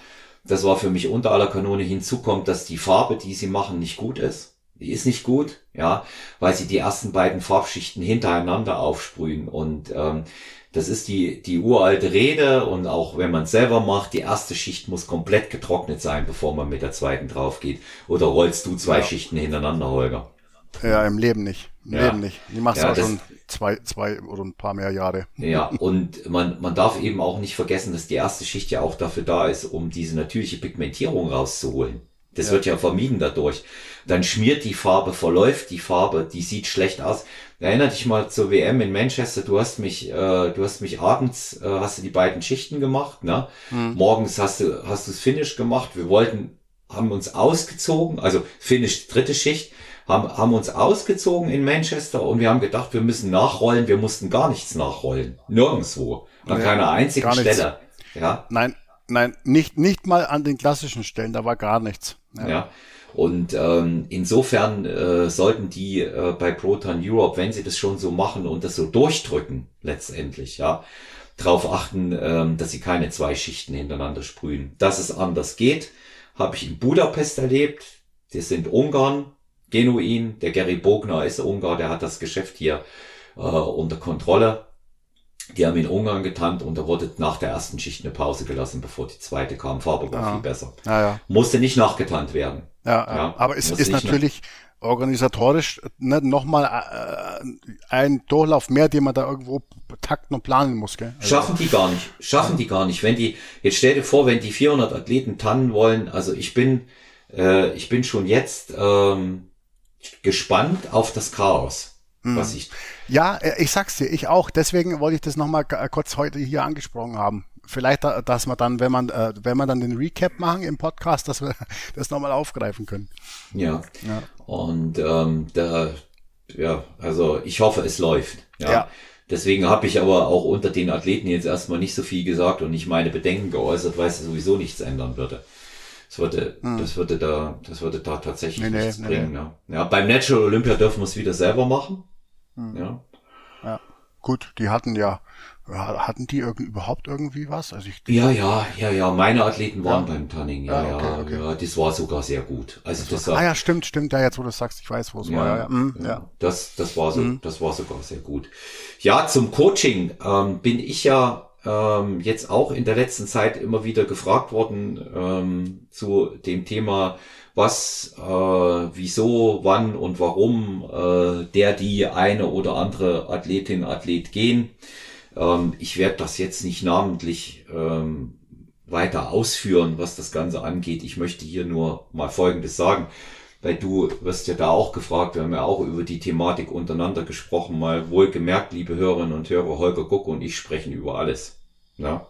das war für mich unter aller Kanone. Hinzu kommt, dass die Farbe, die sie machen, nicht gut ist die ist nicht gut, ja, weil sie die ersten beiden Farbschichten hintereinander aufsprühen und ähm, das ist die, die uralte Rede und auch wenn man selber macht, die erste Schicht muss komplett getrocknet sein, bevor man mit der zweiten drauf geht. Oder rollst du zwei ja. Schichten hintereinander, Holger? Ja, im Leben nicht. Im ja. Leben nicht. Die machst ja, auch schon zwei, zwei oder ein paar mehr Jahre. Ja, und man, man darf eben auch nicht vergessen, dass die erste Schicht ja auch dafür da ist, um diese natürliche Pigmentierung rauszuholen. Das ja. wird ja vermieden dadurch. Dann schmiert die Farbe, verläuft die Farbe, die sieht schlecht aus. Erinner dich mal zur WM in Manchester, du hast mich, äh, du hast mich abends, äh, hast du die beiden Schichten gemacht, ne? Mhm. Morgens hast du, hast du das Finish gemacht. Wir wollten, haben uns ausgezogen, also Finish dritte Schicht, haben, haben uns ausgezogen in Manchester und wir haben gedacht, wir müssen nachrollen. Wir mussten gar nichts nachrollen. Nirgendwo. An nee, keiner einzigen Stelle. Ja. Nein, nein, nicht, nicht mal an den klassischen Stellen, da war gar nichts. Ja. ja. Und ähm, insofern äh, sollten die äh, bei Proton Europe, wenn sie das schon so machen und das so durchdrücken, letztendlich, ja, darauf achten, ähm, dass sie keine zwei Schichten hintereinander sprühen. Dass es anders geht, habe ich in Budapest erlebt. Das sind Ungarn, genuin. Der Gary Bogner ist Ungar, der hat das Geschäft hier äh, unter Kontrolle. Die haben in Ungarn getannt und da wurde nach der ersten Schicht eine Pause gelassen, bevor die zweite kam. Farbe war ja. viel besser. Ja, ja. Musste nicht nachgetannt werden. Ja, ja. aber es ist natürlich organisatorisch ne, nochmal äh, ein Durchlauf mehr, den man da irgendwo takten und planen muss. Gell? Also Schaffen die gar nicht. Schaffen die gar nicht. Wenn die, jetzt stell dir vor, wenn die 400 Athleten tannen wollen, also ich bin äh, ich bin schon jetzt ähm, gespannt auf das Chaos. Was ich. Ja, äh, ich sag's dir, ich auch. Deswegen wollte ich das nochmal kurz heute hier angesprochen haben. Vielleicht, äh, dass man dann, wenn man, äh, wenn man dann den Recap machen im Podcast, dass wir das nochmal aufgreifen können. Ja. ja. Und ähm, da, ja, also ich hoffe, es läuft. Ja. ja. Deswegen habe ich aber auch unter den Athleten jetzt erstmal nicht so viel gesagt und nicht meine Bedenken geäußert, weil es sowieso nichts ändern würde. Das würde, hm. das würde da, das würde da tatsächlich nee, nichts nee, bringen. Nee. Ja. ja, beim Natural Olympia dürfen wir es wieder selber machen. Hm. Ja. ja. Gut, die hatten ja, hatten die irgend, überhaupt irgendwie was? Also ich, ja, ja, ja, ja. Meine Athleten waren ja. beim Tanning. Ja, ja, okay, okay. ja, das war sogar sehr gut. Also das, das ah ja, stimmt, stimmt. Ja, jetzt wo du sagst, ich weiß, wo es ja, war. Ja, mhm, ja, Das, das war so, mhm. das war sogar sehr gut. Ja, zum Coaching ähm, bin ich ja ähm, jetzt auch in der letzten Zeit immer wieder gefragt worden ähm, zu dem Thema, was, äh, wieso, wann und warum äh, der, die eine oder andere Athletin, Athlet gehen. Ähm, ich werde das jetzt nicht namentlich ähm, weiter ausführen, was das Ganze angeht. Ich möchte hier nur mal Folgendes sagen weil du wirst ja da auch gefragt, wir haben ja auch über die Thematik untereinander gesprochen, mal wohlgemerkt, liebe Hörerinnen und Hörer, Holger Guck und ich sprechen über alles. Ja.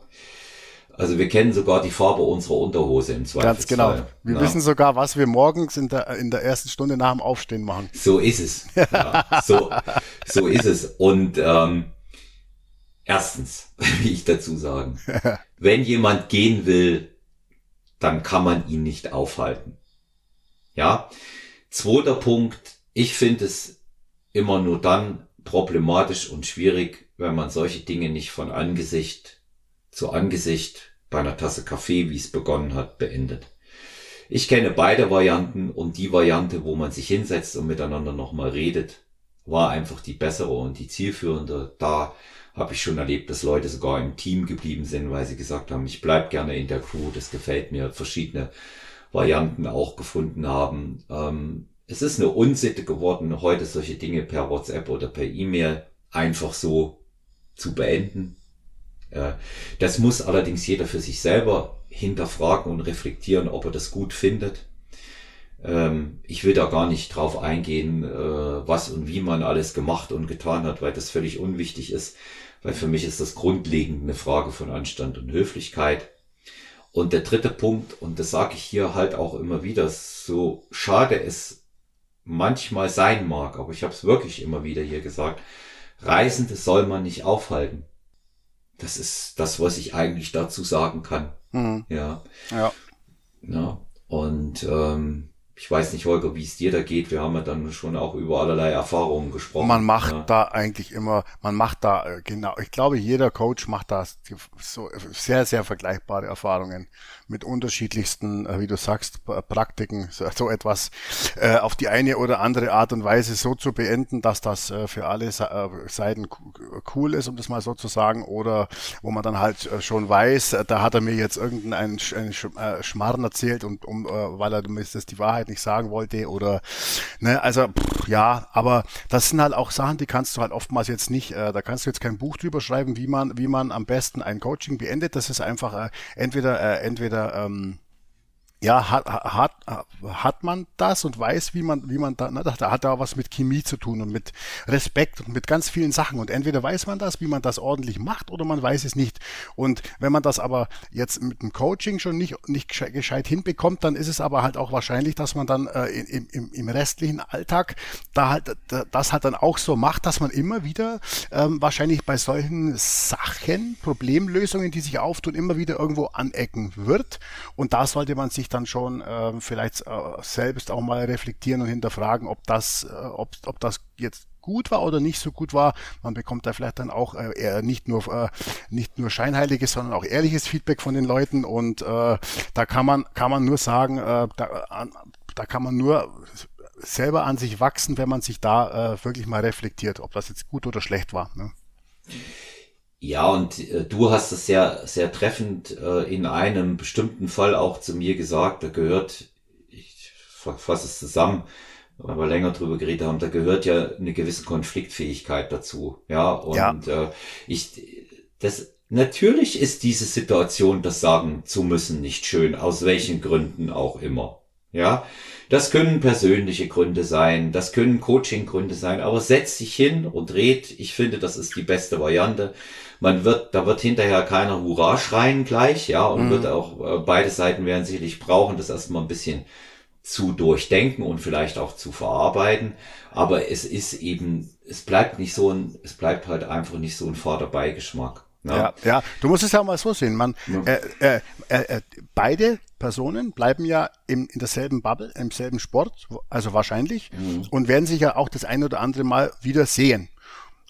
Also wir kennen sogar die Farbe unserer Unterhose im Zweifelsfall. Ganz genau. Wir ja. wissen sogar, was wir morgens in der, in der ersten Stunde nach dem Aufstehen machen. So ist es. Ja, so, so ist es. Und ähm, erstens, wie ich dazu sagen, wenn jemand gehen will, dann kann man ihn nicht aufhalten. Ja. Zweiter Punkt, ich finde es immer nur dann problematisch und schwierig, wenn man solche Dinge nicht von Angesicht zu Angesicht bei einer Tasse Kaffee, wie es begonnen hat, beendet. Ich kenne beide Varianten und die Variante, wo man sich hinsetzt und miteinander nochmal redet, war einfach die bessere und die zielführende. Da habe ich schon erlebt, dass Leute sogar im Team geblieben sind, weil sie gesagt haben, ich bleib gerne in der Crew, das gefällt mir, verschiedene Varianten auch gefunden haben. Ähm, es ist eine Unsitte geworden, heute solche Dinge per WhatsApp oder per E-Mail einfach so zu beenden. Äh, das muss allerdings jeder für sich selber hinterfragen und reflektieren, ob er das gut findet. Ähm, ich will da gar nicht drauf eingehen, äh, was und wie man alles gemacht und getan hat, weil das völlig unwichtig ist, weil für mich ist das grundlegend eine Frage von Anstand und Höflichkeit. Und der dritte Punkt, und das sage ich hier halt auch immer wieder, so schade es manchmal sein mag, aber ich habe es wirklich immer wieder hier gesagt, Reisende soll man nicht aufhalten. Das ist das, was ich eigentlich dazu sagen kann. Mhm. Ja. Ja. Ja. Und ähm, ich weiß nicht, Holger, wie es dir da geht. Wir haben ja dann schon auch über allerlei Erfahrungen gesprochen. Man macht ja. da eigentlich immer, man macht da äh, genau, ich glaube, jeder Coach macht da so sehr, sehr vergleichbare Erfahrungen mit unterschiedlichsten, äh, wie du sagst, Praktiken, so etwas äh, auf die eine oder andere Art und Weise so zu beenden, dass das für alle Seiten cool ist, um das mal so zu sagen, oder wo man dann halt schon weiß, da hat er mir jetzt irgendeinen Schmarrn erzählt und um, weil er mir das die Wahrheit nicht sagen wollte oder ne, also pff, ja, aber das sind halt auch Sachen, die kannst du halt oftmals jetzt nicht, äh, da kannst du jetzt kein Buch drüber schreiben, wie man, wie man am besten ein Coaching beendet. Das ist einfach äh, entweder äh, entweder ähm, ja, hat, hat, hat man das und weiß, wie man, wie man da, ne, da hat da was mit Chemie zu tun und mit Respekt und mit ganz vielen Sachen. Und entweder weiß man das, wie man das ordentlich macht, oder man weiß es nicht. Und wenn man das aber jetzt mit dem Coaching schon nicht, nicht gescheit hinbekommt, dann ist es aber halt auch wahrscheinlich, dass man dann äh, im, im, im restlichen Alltag da halt das halt dann auch so macht, dass man immer wieder ähm, wahrscheinlich bei solchen Sachen, Problemlösungen, die sich auftun, immer wieder irgendwo anecken wird. Und da sollte man sich dann schon äh, vielleicht äh, selbst auch mal reflektieren und hinterfragen, ob das, äh, ob, ob das jetzt gut war oder nicht so gut war. Man bekommt da vielleicht dann auch äh, nicht nur äh, nicht nur scheinheiliges, sondern auch ehrliches Feedback von den Leuten und äh, da kann man kann man nur sagen, äh, da, an, da kann man nur selber an sich wachsen, wenn man sich da äh, wirklich mal reflektiert, ob das jetzt gut oder schlecht war. Ne? Ja, und äh, du hast es sehr, sehr treffend äh, in einem bestimmten Fall auch zu mir gesagt, da gehört, ich fasse es zusammen, weil wir länger drüber geredet haben, da gehört ja eine gewisse Konfliktfähigkeit dazu. Ja, und ja. Äh, ich, das, natürlich ist diese Situation, das sagen zu müssen, nicht schön, aus welchen Gründen auch immer. Ja, das können persönliche Gründe sein, das können Coaching-Gründe sein, aber setz dich hin und red. Ich finde, das ist die beste Variante. Man wird, da wird hinterher keiner Hurra schreien gleich, ja, und mhm. wird auch, äh, beide Seiten werden sicherlich brauchen, das erstmal ein bisschen zu durchdenken und vielleicht auch zu verarbeiten. Aber es ist eben, es bleibt nicht so ein, es bleibt halt einfach nicht so ein Vaterbeigeschmack. Ja. ja, ja, du musst es ja mal so sehen. Man, ja. äh, äh, äh, beide Personen bleiben ja im, in derselben Bubble, im selben Sport, also wahrscheinlich, mhm. und werden sich ja auch das ein oder andere Mal wieder sehen.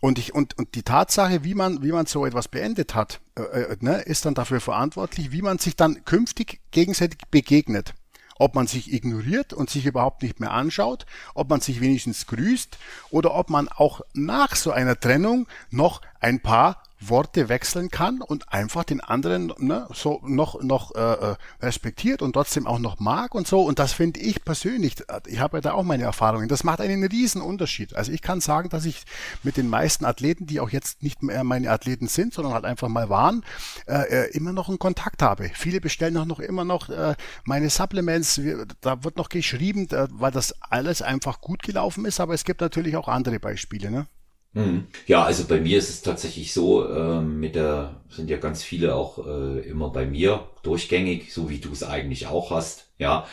Und ich, und, und die Tatsache, wie man, wie man so etwas beendet hat, äh, äh ne, ist dann dafür verantwortlich, wie man sich dann künftig gegenseitig begegnet. Ob man sich ignoriert und sich überhaupt nicht mehr anschaut, ob man sich wenigstens grüßt oder ob man auch nach so einer Trennung noch ein paar Worte wechseln kann und einfach den anderen ne, so noch noch äh, äh, respektiert und trotzdem auch noch mag und so. Und das finde ich persönlich ich habe ja da auch meine Erfahrungen. Das macht einen riesen Unterschied. Also ich kann sagen dass ich mit den meisten Athleten die auch jetzt nicht mehr meine Athleten sind sondern halt einfach mal waren äh, äh immer noch einen Kontakt habe. Viele bestellen auch noch immer noch äh, meine Supplements. Da wird noch geschrieben weil das alles einfach gut gelaufen ist. Aber es gibt natürlich auch andere Beispiele ne. Ja, also bei mir ist es tatsächlich so, äh, mit der sind ja ganz viele auch äh, immer bei mir durchgängig, so wie du es eigentlich auch hast, ja.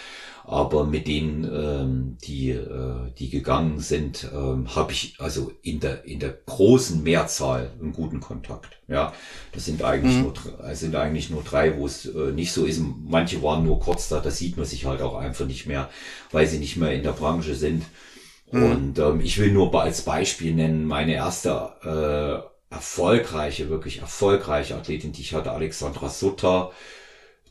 Aber mit denen, ähm, die, äh, die gegangen sind, ähm, habe ich also in der in der großen Mehrzahl einen guten Kontakt. Ja, das sind eigentlich mhm. nur sind eigentlich nur drei, wo es äh, nicht so ist. Manche waren nur kurz da, da sieht man sich halt auch einfach nicht mehr, weil sie nicht mehr in der Branche sind. Mhm. Und ähm, ich will nur als Beispiel nennen, meine erste äh, erfolgreiche, wirklich erfolgreiche Athletin, die ich hatte, Alexandra Sutter,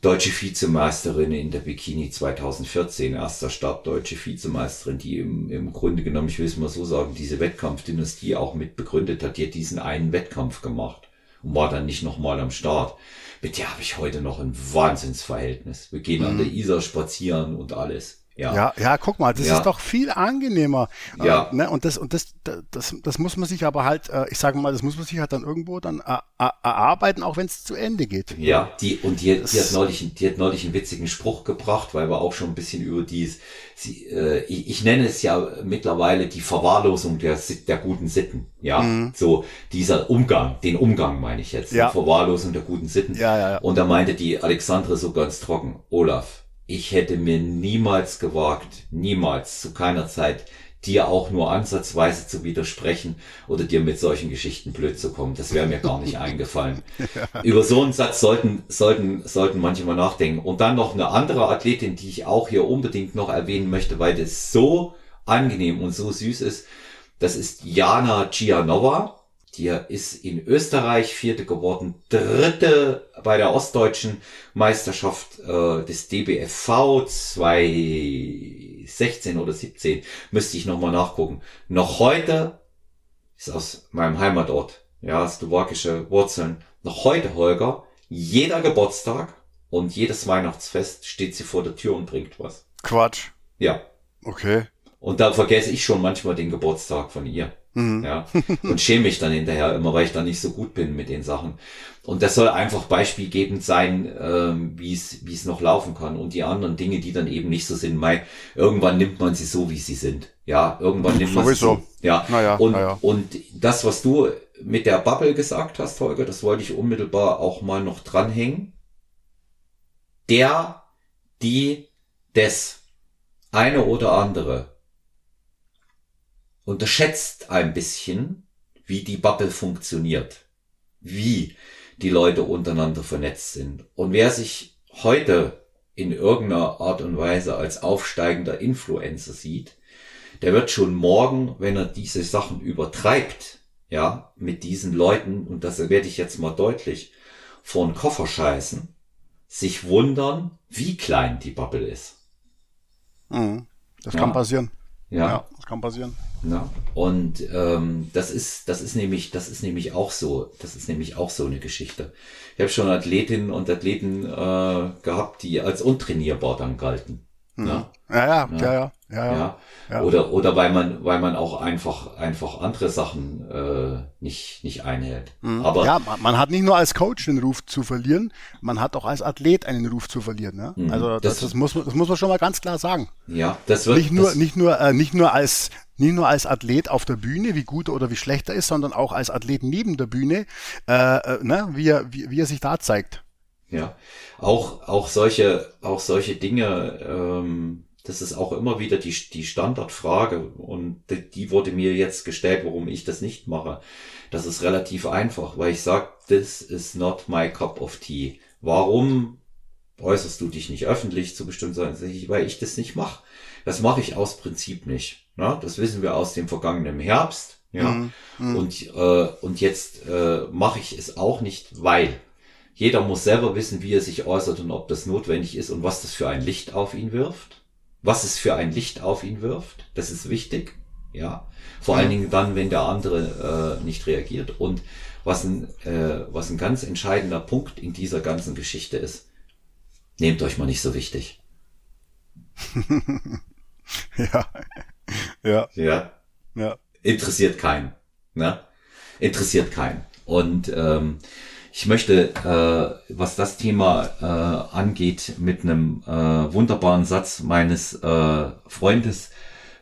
deutsche Vizemeisterin in der Bikini 2014, erster Start deutsche Vizemeisterin, die im, im Grunde genommen, ich will es mal so sagen, diese Wettkampfdynastie auch mit begründet hat. Die hat diesen einen Wettkampf gemacht und war dann nicht nochmal am Start. Mit der habe ich heute noch ein Wahnsinnsverhältnis. Wir gehen mhm. an der Isar spazieren und alles. Ja. ja, ja, guck mal, das ja. ist doch viel angenehmer. Ja. Äh, ne? Und das, und das, das, das muss man sich aber halt, äh, ich sage mal, das muss man sich halt dann irgendwo dann äh, erarbeiten, auch wenn es zu Ende geht. Ja, die, und die, die hat neulich, die hat neulich einen witzigen Spruch gebracht, weil wir auch schon ein bisschen über dies, sie, äh, ich, ich nenne es ja mittlerweile die Verwahrlosung der, der guten Sitten. Ja, mhm. so dieser Umgang, den Umgang meine ich jetzt, ja. die Verwahrlosung der guten Sitten. Ja, ja, ja. Und da meinte die Alexandre so ganz trocken, Olaf, ich hätte mir niemals gewagt, niemals, zu keiner Zeit, dir auch nur ansatzweise zu widersprechen oder dir mit solchen Geschichten blöd zu kommen. Das wäre mir gar nicht eingefallen. Ja. Über so einen Satz sollten, sollten, sollten manche mal nachdenken. Und dann noch eine andere Athletin, die ich auch hier unbedingt noch erwähnen möchte, weil das so angenehm und so süß ist. Das ist Jana Gianova. Die ist in Österreich Vierte geworden, Dritte bei der Ostdeutschen Meisterschaft äh, des DBFV 2016 oder 17. Müsste ich nochmal nachgucken. Noch heute ist aus meinem Heimatort, ja, slowakische Wurzeln. Noch heute, Holger, jeder Geburtstag und jedes Weihnachtsfest steht sie vor der Tür und bringt was. Quatsch. Ja. Okay. Und da vergesse ich schon manchmal den Geburtstag von ihr. Mhm. Ja. Und schäme mich dann hinterher immer, weil ich da nicht so gut bin mit den Sachen. Und das soll einfach beispielgebend sein, ähm, wie es wie es noch laufen kann. Und die anderen Dinge, die dann eben nicht so sind, Mai, irgendwann nimmt man sie so, wie sie sind. Ja, irgendwann nimmt man Sowieso. sie so. Ja. Naja, und, naja. und das, was du mit der Bubble gesagt hast, Holger, das wollte ich unmittelbar auch mal noch dranhängen. Der, die, des, eine oder andere unterschätzt ein bisschen, wie die Bubble funktioniert, wie die Leute untereinander vernetzt sind. Und wer sich heute in irgendeiner Art und Weise als aufsteigender Influencer sieht, der wird schon morgen, wenn er diese Sachen übertreibt, ja, mit diesen Leuten, und das werde ich jetzt mal deutlich, vor den Koffer scheißen, sich wundern, wie klein die Bubble ist. Mhm. Das ja. kann passieren. Ja. ja. Das kann passieren. Ja. Und ähm, das ist, das ist nämlich, das ist nämlich auch so, das ist nämlich auch so eine Geschichte. Ich habe schon Athletinnen und Athleten äh, gehabt, die als untrainierbar dann galten. Hm. Ja? Ja, ja, ja, ja, Ja, ja. ja. Oder, oder weil man, weil man auch einfach, einfach andere Sachen äh, nicht, nicht einhält. Mhm. Aber ja, man, man, hat nicht nur als Coach den Ruf zu verlieren, man hat auch als Athlet einen Ruf zu verlieren. Ne? Mhm. Also das, das, das, muss, das muss man schon mal ganz klar sagen. Ja, das wird nicht nur, nicht nur, äh, nicht nur als nicht nur als Athlet auf der Bühne, wie gut oder wie schlecht er ist, sondern auch als Athlet neben der Bühne, äh, äh, ne, wie, er, wie, wie er sich da zeigt. Ja, auch, auch solche, auch solche Dinge, ähm, das ist auch immer wieder die, die Standardfrage und die, die wurde mir jetzt gestellt, warum ich das nicht mache. Das ist relativ einfach, weil ich sage, this is not my cup of tea. Warum äußerst du dich nicht öffentlich zu bestimmten Sachen? Weil ich das nicht mache. Das mache ich aus Prinzip nicht. Na, das wissen wir aus dem vergangenen Herbst. Ja. Mhm. mhm. Und, äh, und jetzt äh, mache ich es auch nicht, weil jeder muss selber wissen, wie er sich äußert und ob das notwendig ist und was das für ein Licht auf ihn wirft. Was es für ein Licht auf ihn wirft. Das ist wichtig. Ja. Vor allen Dingen dann, wenn der andere äh, nicht reagiert. Und was ein, äh, was ein ganz entscheidender Punkt in dieser ganzen Geschichte ist, nehmt euch mal nicht so wichtig. ja. Ja. Ja. Ja. Interessiert keinen. Ne? Interessiert keinen. Und ähm, ich möchte, äh, was das Thema äh, angeht, mit einem äh, wunderbaren Satz meines äh, Freundes,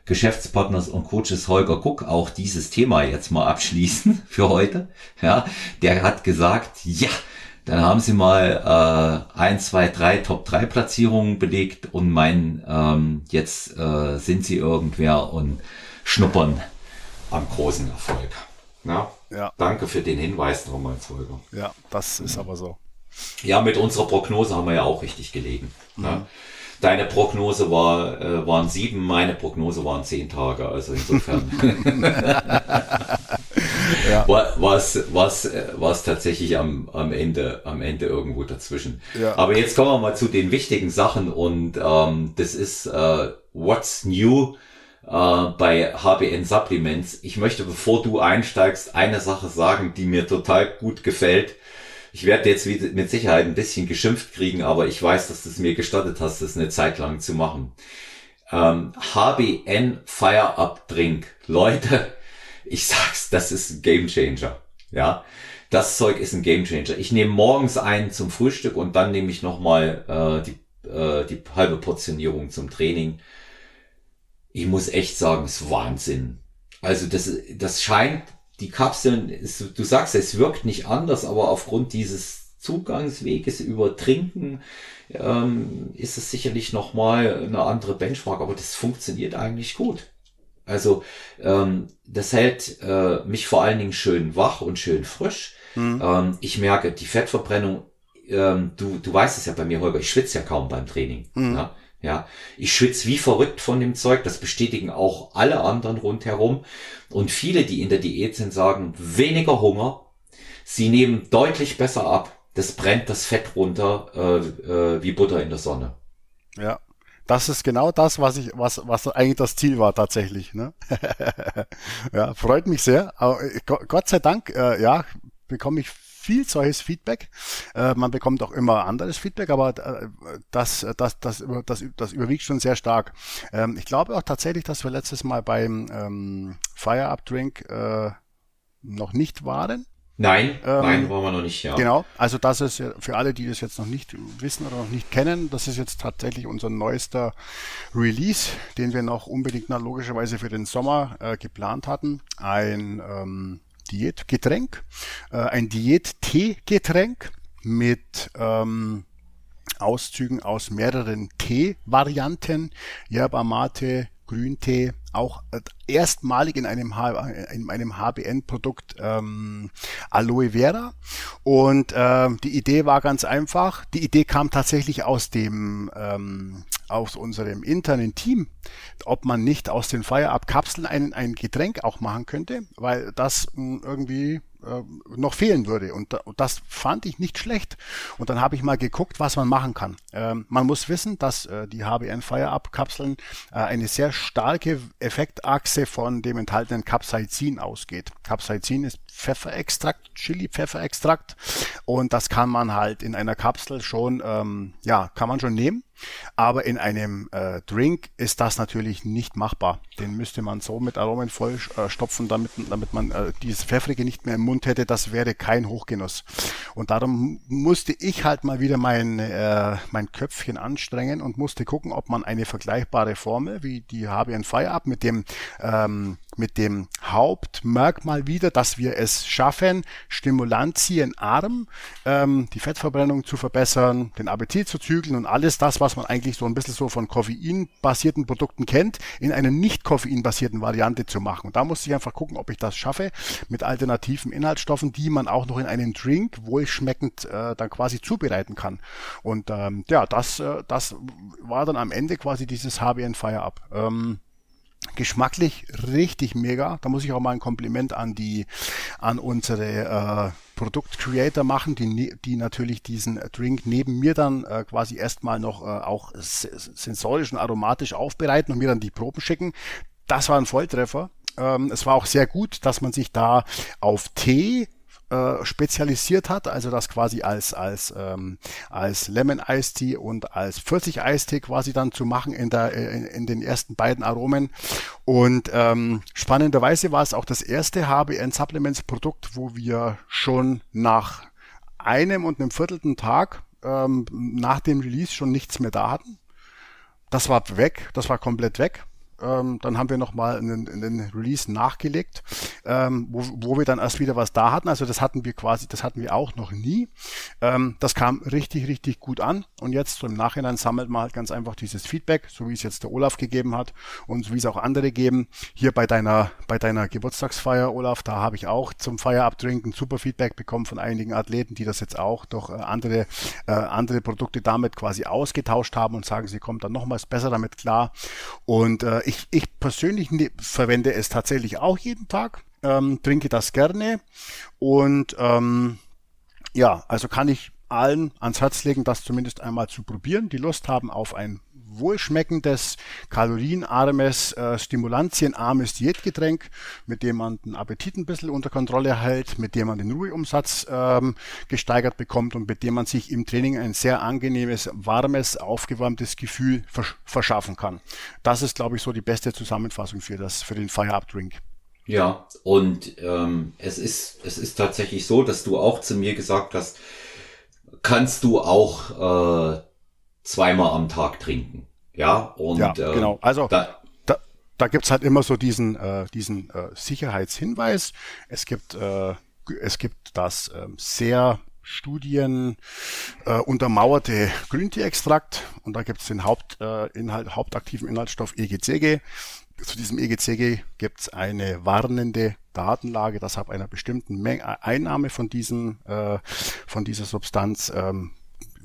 Geschäftspartners und Coaches Holger Guck auch dieses Thema jetzt mal abschließen für heute. Ja, der hat gesagt, ja, dann haben sie mal äh, ein, zwei, drei Top 3 Platzierungen belegt und meinen, ähm, jetzt äh, sind sie irgendwer und schnuppern am großen Erfolg. Ja? Ja. Danke für den Hinweis nochmals, Holger. Ja, das ist aber so. Ja, mit unserer Prognose haben wir ja auch richtig gelegen. Mhm. Ja? Deine Prognose war, äh, waren sieben, meine Prognose waren zehn Tage. Also insofern. ja. war es was, was tatsächlich am, am, Ende, am Ende irgendwo dazwischen. Ja. Aber jetzt kommen wir mal zu den wichtigen Sachen und ähm, das ist äh, What's New äh, bei HBN Supplements. Ich möchte, bevor du einsteigst, eine Sache sagen, die mir total gut gefällt. Ich werde jetzt mit Sicherheit ein bisschen geschimpft kriegen, aber ich weiß, dass du es mir gestattet hast, das eine Zeit lang zu machen. Ähm, HBN Fire Up Drink. Leute, ich sag's, das ist ein Game Changer. Ja, das Zeug ist ein Game Changer. Ich nehme morgens einen zum Frühstück und dann nehme ich nochmal äh, die, äh, die halbe Portionierung zum Training. Ich muss echt sagen, es ist Wahnsinn. Also das, das scheint, die Kapseln, du sagst, es wirkt nicht anders, aber aufgrund dieses Zugangsweges über Trinken ähm, ist es sicherlich nochmal eine andere Benchmark, aber das funktioniert eigentlich gut. Also ähm, das hält äh, mich vor allen Dingen schön wach und schön frisch. Mhm. Ähm, ich merke die Fettverbrennung. Ähm, du, du weißt es ja bei mir, Holger, ich schwitze ja kaum beim Training. Mhm. Ja? Ja, ich schwitze wie verrückt von dem Zeug. Das bestätigen auch alle anderen rundherum. Und viele, die in der Diät sind, sagen weniger Hunger. Sie nehmen deutlich besser ab. Das brennt das Fett runter äh, äh, wie Butter in der Sonne. Ja, das ist genau das, was ich, was, was eigentlich das Ziel war tatsächlich. Ne? ja, freut mich sehr. Aber äh, Gott sei Dank, äh, ja, bekomme ich viel solches Feedback. Äh, man bekommt auch immer anderes Feedback, aber äh, das, das, das, das, das überwiegt schon sehr stark. Ähm, ich glaube auch tatsächlich, dass wir letztes Mal beim ähm, Fire Up Drink äh, noch nicht waren. Nein, ähm, nein, wollen wir noch nicht, ja. Genau, also das ist für alle, die das jetzt noch nicht wissen oder noch nicht kennen, das ist jetzt tatsächlich unser neuester Release, den wir noch unbedingt na, logischerweise für den Sommer äh, geplant hatten. Ein ähm, Diätgetränk, äh, ein Diät-Tee-Getränk mit ähm, Auszügen aus mehreren Tee-Varianten, Yerba Mate, Grüntee, auch äh, erstmalig in einem, in einem HBN-Produkt ähm, Aloe Vera. Und ähm, die Idee war ganz einfach. Die Idee kam tatsächlich aus dem ähm, aus unserem internen Team, ob man nicht aus den Fire-Up-Kapseln ein, ein Getränk auch machen könnte, weil das mh, hm, irgendwie äh, noch fehlen würde. Und, und, das fand ich nicht schlecht. Und dann habe ich mal geguckt, was man machen kann. Ähm, man muss wissen, dass äh, die HBN Fire-Up-Kapseln äh, eine sehr starke Effektachse von dem enthaltenen Capsaicin ausgeht. Capsaicin ist Pfefferextrakt, Chili-Pfefferextrakt. Und das kann man halt in einer Kapsel schon, ähm, ja, kann man schon nehmen. Aber in einem äh, Drink ist das natürlich nicht machbar. Den müsste man so mit Aromen vollstopfen, äh, damit, damit man äh, dieses Pfeffrige nicht mehr im Mund hätte. Das wäre kein Hochgenuss. Und darum musste ich halt mal wieder mein, äh, mein Köpfchen anstrengen und musste gucken, ob man eine vergleichbare Formel wie die HBN Fire Up mit dem, ähm, mit dem Hauptmerkmal wieder, dass wir es schaffen, Stimulantien arm, ähm, die Fettverbrennung zu verbessern, den Appetit zu zügeln und alles das, was man eigentlich so ein bisschen so von koffeinbasierten Produkten kennt, in einer nicht koffeinbasierten Variante zu machen. Und da musste ich einfach gucken, ob ich das schaffe mit alternativen Inhaltsstoffen, die man auch noch in einen Drink wohlschmeckend äh, dann quasi zubereiten kann. Und ähm, ja, das, äh, das war dann am Ende quasi dieses HBN Fire Up. Ähm, geschmacklich richtig mega. Da muss ich auch mal ein Kompliment an die, an unsere äh, Produktcreator machen, die, die natürlich diesen Drink neben mir dann äh, quasi erstmal noch äh, auch sensorisch und aromatisch aufbereiten und mir dann die Proben schicken. Das war ein Volltreffer. Ähm, es war auch sehr gut, dass man sich da auf Tee äh, spezialisiert hat, also das quasi als als ähm, als Lemon Ice Tea und als Pfirsich Eistee quasi dann zu machen in der in, in den ersten beiden Aromen und ähm, spannenderweise war es auch das erste HBN Supplements Produkt, wo wir schon nach einem und einem viertelten Tag ähm, nach dem Release schon nichts mehr da hatten. Das war weg, das war komplett weg. Ähm, dann haben wir nochmal einen, einen Release nachgelegt, ähm, wo, wo wir dann erst wieder was da hatten. Also das hatten wir quasi, das hatten wir auch noch nie. Ähm, das kam richtig, richtig gut an. Und jetzt so im Nachhinein sammelt man halt ganz einfach dieses Feedback, so wie es jetzt der Olaf gegeben hat und so wie es auch andere geben. Hier bei deiner, bei deiner Geburtstagsfeier, Olaf, da habe ich auch zum Feierabdrinken super Feedback bekommen von einigen Athleten, die das jetzt auch durch äh, andere, äh, andere Produkte damit quasi ausgetauscht haben und sagen, sie kommen dann nochmals besser damit klar. Und äh, ich, ich persönlich ne, verwende es tatsächlich auch jeden Tag, ähm, trinke das gerne und ähm, ja, also kann ich allen ans Herz legen, das zumindest einmal zu probieren, die Lust haben auf ein wohlschmeckendes, kalorienarmes, äh, stimulantienarmes Diätgetränk, mit dem man den Appetit ein bisschen unter Kontrolle hält, mit dem man den Ruheumsatz ähm, gesteigert bekommt und mit dem man sich im Training ein sehr angenehmes, warmes, aufgewärmtes Gefühl versch verschaffen kann. Das ist, glaube ich, so die beste Zusammenfassung für das, für den Fire-Up-Drink. Ja, und ähm, es ist es ist tatsächlich so, dass du auch zu mir gesagt hast, kannst du auch äh, zweimal am Tag trinken. Ja, und ja, äh, genau. Also da, da, da gibt's halt immer so diesen, äh, diesen äh, Sicherheitshinweis. Es gibt, äh, es gibt das äh, sehr Studien äh, untermauerte Grüntee-Extrakt und da gibt es den Hauptinhalt, äh, hauptaktiven Inhaltsstoff EGCG. Zu diesem EGCG gibt es eine warnende Datenlage, dass ab einer bestimmten Menge, Einnahme von diesem, äh, von dieser Substanz ähm,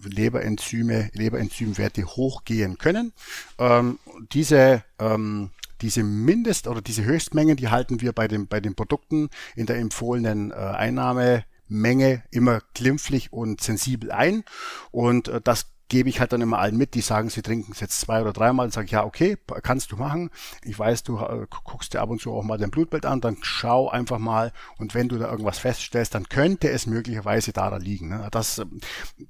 Leberenzyme, Leberenzymwerte hochgehen können. Ähm, diese ähm, diese Mindest- oder diese Höchstmengen, die halten wir bei, dem, bei den Produkten in der empfohlenen äh, Einnahmemenge immer glimpflich und sensibel ein. Und äh, das gebe ich halt dann immer allen mit, die sagen, sie trinken es jetzt zwei oder dreimal, sage ich, ja, okay, kannst du machen. Ich weiß, du äh, guckst dir ab und zu auch mal dein Blutbild an, dann schau einfach mal und wenn du da irgendwas feststellst, dann könnte es möglicherweise daran liegen. Ne? Das, ähm,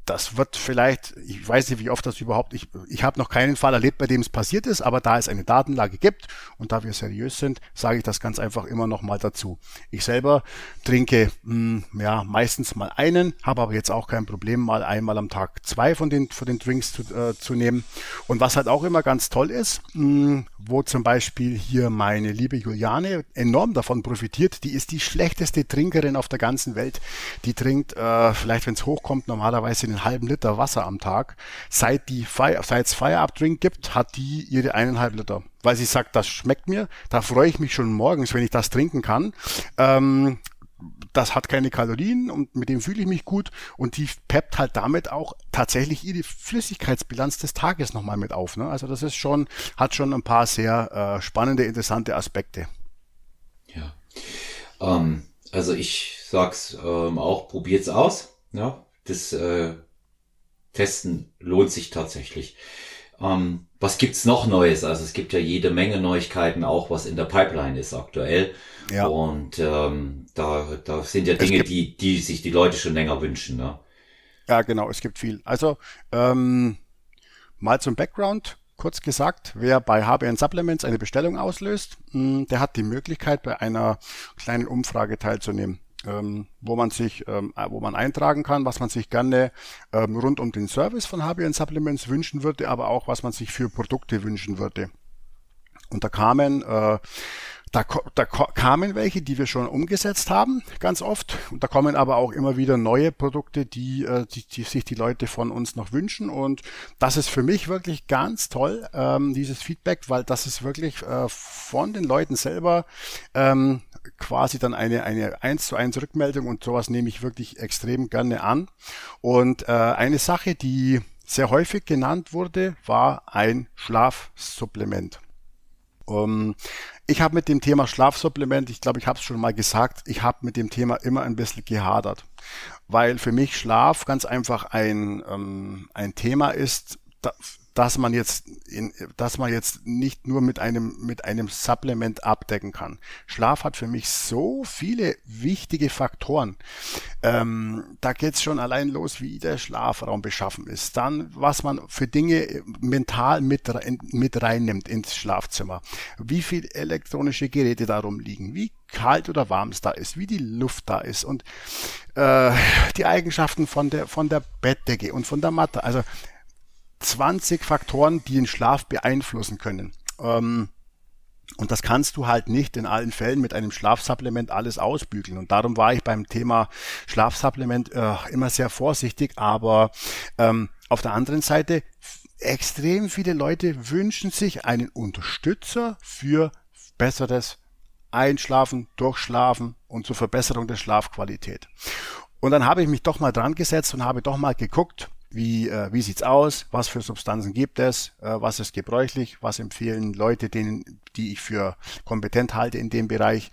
das wird vielleicht, ich weiß nicht, wie oft das überhaupt, ich, ich habe noch keinen Fall erlebt, bei dem es passiert ist, aber da es eine Datenlage gibt und da wir seriös sind, sage ich das ganz einfach immer noch mal dazu. Ich selber trinke mh, hm, ja meistens mal einen, habe aber jetzt auch kein Problem, mal einmal am Tag zwei von den, von den den Drinks zu, äh, zu nehmen. Und was halt auch immer ganz toll ist, mh, wo zum Beispiel hier meine liebe Juliane enorm davon profitiert, die ist die schlechteste Trinkerin auf der ganzen Welt. Die trinkt, äh, vielleicht wenn es hochkommt, normalerweise einen halben Liter Wasser am Tag. Seit die Fire, es Feierabend Drink gibt, hat die ihre eineinhalb Liter weil sie sagt, das schmeckt mir. Da freue ich mich schon morgens, wenn ich das trinken kann. Ähm, das hat keine Kalorien und mit dem fühle ich mich gut und die peppt halt damit auch tatsächlich ihre Flüssigkeitsbilanz des Tages nochmal mit auf. Ne? Also das ist schon, hat schon ein paar sehr äh, spannende, interessante Aspekte. Ja. Ähm, also ich sag's ähm, auch, probiert's aus. Ja, das äh, Testen lohnt sich tatsächlich. Ähm, was gibt's noch Neues? Also es gibt ja jede Menge Neuigkeiten, auch was in der Pipeline ist aktuell. Ja. Und ähm, da, da sind ja Dinge, die, die sich die Leute schon länger wünschen. Ne? Ja, genau, es gibt viel. Also ähm, mal zum Background. kurz gesagt, wer bei HBN Supplements eine Bestellung auslöst, hm, der hat die Möglichkeit, bei einer kleinen Umfrage teilzunehmen. Ähm, wo man sich, ähm, wo man eintragen kann, was man sich gerne ähm, rund um den Service von HBN Supplements wünschen würde, aber auch was man sich für Produkte wünschen würde. Und da kamen äh, da, da kamen welche, die wir schon umgesetzt haben, ganz oft. Und da kommen aber auch immer wieder neue Produkte, die, äh, die, die sich die Leute von uns noch wünschen. Und das ist für mich wirklich ganz toll, ähm, dieses Feedback, weil das ist wirklich äh, von den Leuten selber ähm, quasi dann eine, eine 1 zu 1 Rückmeldung und sowas nehme ich wirklich extrem gerne an. Und äh, eine Sache, die sehr häufig genannt wurde, war ein Schlafsupplement. Um, ich habe mit dem Thema Schlafsupplement, ich glaube, ich habe es schon mal gesagt, ich habe mit dem Thema immer ein bisschen gehadert, weil für mich Schlaf ganz einfach ein, ähm, ein Thema ist, da, dass man jetzt, in, dass man jetzt nicht nur mit einem, mit einem Supplement abdecken kann. Schlaf hat für mich so viele wichtige Faktoren. Ähm, da geht's schon allein los, wie der Schlafraum beschaffen ist. Dann, was man für Dinge mental mit, mit reinnimmt ins Schlafzimmer. Wie viel elektronische Geräte darum liegen. Wie kalt oder warm es da ist, wie die Luft da ist und äh, die Eigenschaften von der von der Bettdecke und von der Matte. Also 20 Faktoren, die den Schlaf beeinflussen können. Ähm, und das kannst du halt nicht in allen Fällen mit einem Schlafsupplement alles ausbügeln. Und darum war ich beim Thema Schlafsupplement äh, immer sehr vorsichtig. Aber ähm, auf der anderen Seite, extrem viele Leute wünschen sich einen Unterstützer für besseres Einschlafen, Durchschlafen und zur Verbesserung der Schlafqualität. Und dann habe ich mich doch mal dran gesetzt und habe doch mal geguckt, wie, äh, wie sieht's aus, was für Substanzen gibt es, äh, was ist gebräuchlich, was empfehlen Leute, denen, die ich für kompetent halte in dem Bereich.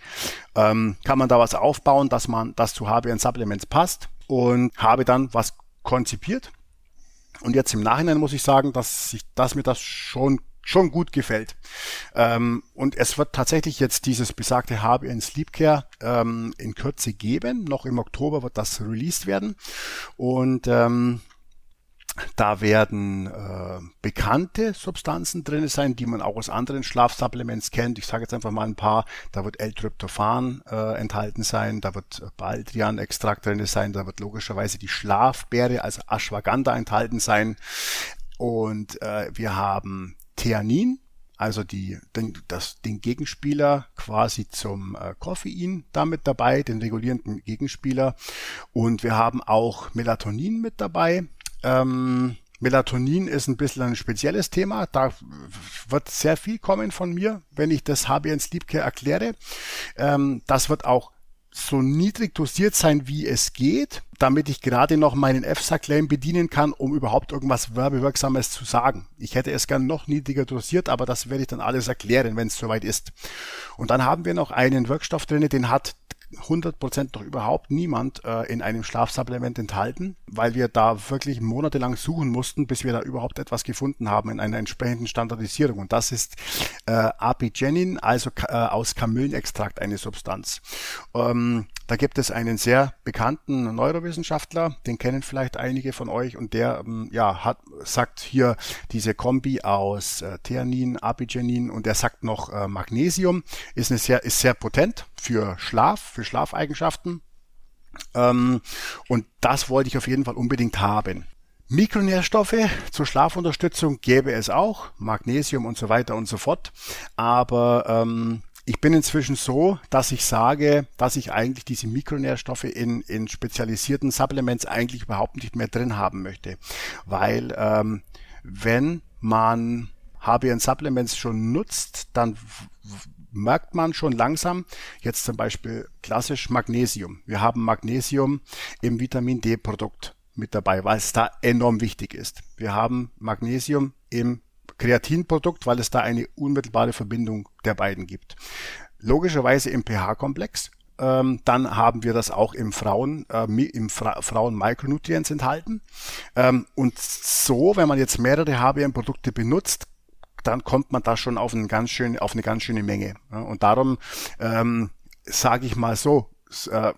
Ähm, kann man da was aufbauen, dass man das zu HBN Supplements passt und habe dann was konzipiert. Und jetzt im Nachhinein muss ich sagen, dass, ich, dass mir das schon schon gut gefällt. Ähm, und es wird tatsächlich jetzt dieses besagte HBN Sleep Care ähm, in Kürze geben. Noch im Oktober wird das released werden. Und ähm, da werden äh, bekannte Substanzen drin sein, die man auch aus anderen Schlafsupplements kennt. Ich sage jetzt einfach mal ein paar. Da wird L-Tryptophan äh, enthalten sein, da wird Baldrian-Extrakt drin sein, da wird logischerweise die Schlafbeere, also Ashwagandha enthalten sein. Und äh, wir haben Theanin, also die, den, das, den Gegenspieler quasi zum äh, Koffein damit dabei, den regulierenden Gegenspieler. Und wir haben auch Melatonin mit dabei. Ähm, Melatonin ist ein bisschen ein spezielles Thema. Da wird sehr viel kommen von mir, wenn ich das HBN Sleep Care erkläre. Ähm, das wird auch so niedrig dosiert sein, wie es geht, damit ich gerade noch meinen EFSA-Claim bedienen kann, um überhaupt irgendwas Werbewirksames zu sagen. Ich hätte es gern noch niedriger dosiert, aber das werde ich dann alles erklären, wenn es soweit ist. Und dann haben wir noch einen Wirkstoff drin, den hat 100% doch überhaupt niemand äh, in einem Schlafsupplement enthalten, weil wir da wirklich monatelang suchen mussten, bis wir da überhaupt etwas gefunden haben in einer entsprechenden Standardisierung. Und das ist äh, Apigenin, also äh, aus Kamillenextrakt eine Substanz. Ähm, da gibt es einen sehr bekannten Neurowissenschaftler, den kennen vielleicht einige von euch und der ähm, ja hat sagt hier diese Kombi aus äh, Theanin, Apigenin und der sagt noch äh, Magnesium ist eine sehr ist sehr potent für Schlaf, für Schlafeigenschaften. Ähm, und das wollte ich auf jeden Fall unbedingt haben. Mikronährstoffe zur Schlafunterstützung gäbe es auch, Magnesium und so weiter und so fort. Aber ähm, ich bin inzwischen so, dass ich sage, dass ich eigentlich diese Mikronährstoffe in, in spezialisierten Supplements eigentlich überhaupt nicht mehr drin haben möchte. Weil ähm, wenn man HBN Supplements schon nutzt, dann merkt man schon langsam, jetzt zum Beispiel klassisch Magnesium. Wir haben Magnesium im Vitamin D Produkt mit dabei, weil es da enorm wichtig ist. Wir haben Magnesium im Kreatinprodukt, weil es da eine unmittelbare Verbindung der beiden gibt. Logischerweise im pH-Komplex. Ähm, dann haben wir das auch im Frauen, äh, im Fra Frauen Micronutrients enthalten. Ähm, und so, wenn man jetzt mehrere HBM-Produkte benutzt, dann kommt man da schon auf, einen ganz schön, auf eine ganz schöne Menge. Und darum ähm, sage ich mal so, äh,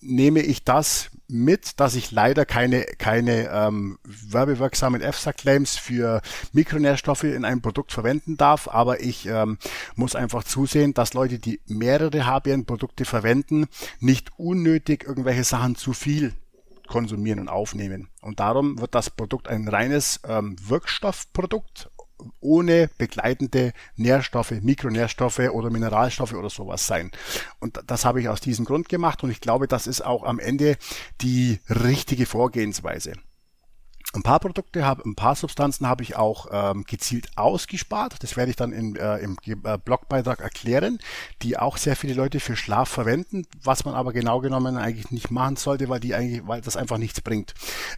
nehme ich das mit, dass ich leider keine, keine ähm, werbewirksamen EFSA-Claims für Mikronährstoffe in einem Produkt verwenden darf, aber ich ähm, muss einfach zusehen, dass Leute, die mehrere HBN-Produkte verwenden, nicht unnötig irgendwelche Sachen zu viel konsumieren und aufnehmen. Und darum wird das Produkt ein reines ähm, Wirkstoffprodukt ohne begleitende Nährstoffe, Mikronährstoffe oder Mineralstoffe oder sowas sein. Und das habe ich aus diesem Grund gemacht und ich glaube, das ist auch am Ende die richtige Vorgehensweise. Ein paar Produkte habe, ein paar Substanzen habe ich auch ähm, gezielt ausgespart. Das werde ich dann in, äh, im äh, Blogbeitrag erklären, die auch sehr viele Leute für Schlaf verwenden, was man aber genau genommen eigentlich nicht machen sollte, weil die eigentlich, weil das einfach nichts bringt.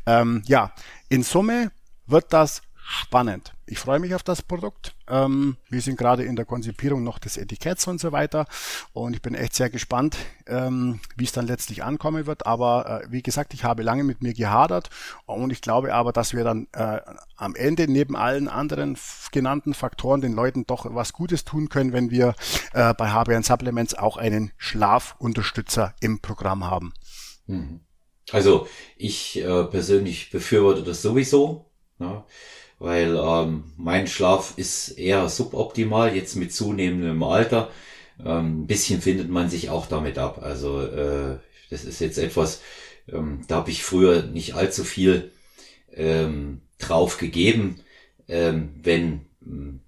Ähm, ja, in Summe wird das spannend. Ich freue mich auf das Produkt. Ähm, wir sind gerade in der Konzipierung noch des Etiketts und so weiter. Und ich bin echt sehr gespannt, ähm, wie es dann letztlich ankommen wird. Aber äh, wie gesagt, ich habe lange mit mir gehadert und ich glaube aber, dass wir dann äh, am Ende neben allen anderen genannten Faktoren den Leuten doch was Gutes tun können, wenn wir äh, bei HBN Supplements auch einen Schlafunterstützer im Programm haben. Mhm. Also ich äh, persönlich befürworte das sowieso. Ja weil ähm, mein Schlaf ist eher suboptimal, jetzt mit zunehmendem Alter. Ähm, ein bisschen findet man sich auch damit ab. Also äh, das ist jetzt etwas, ähm, da habe ich früher nicht allzu viel ähm, drauf gegeben, ähm, wenn ähm,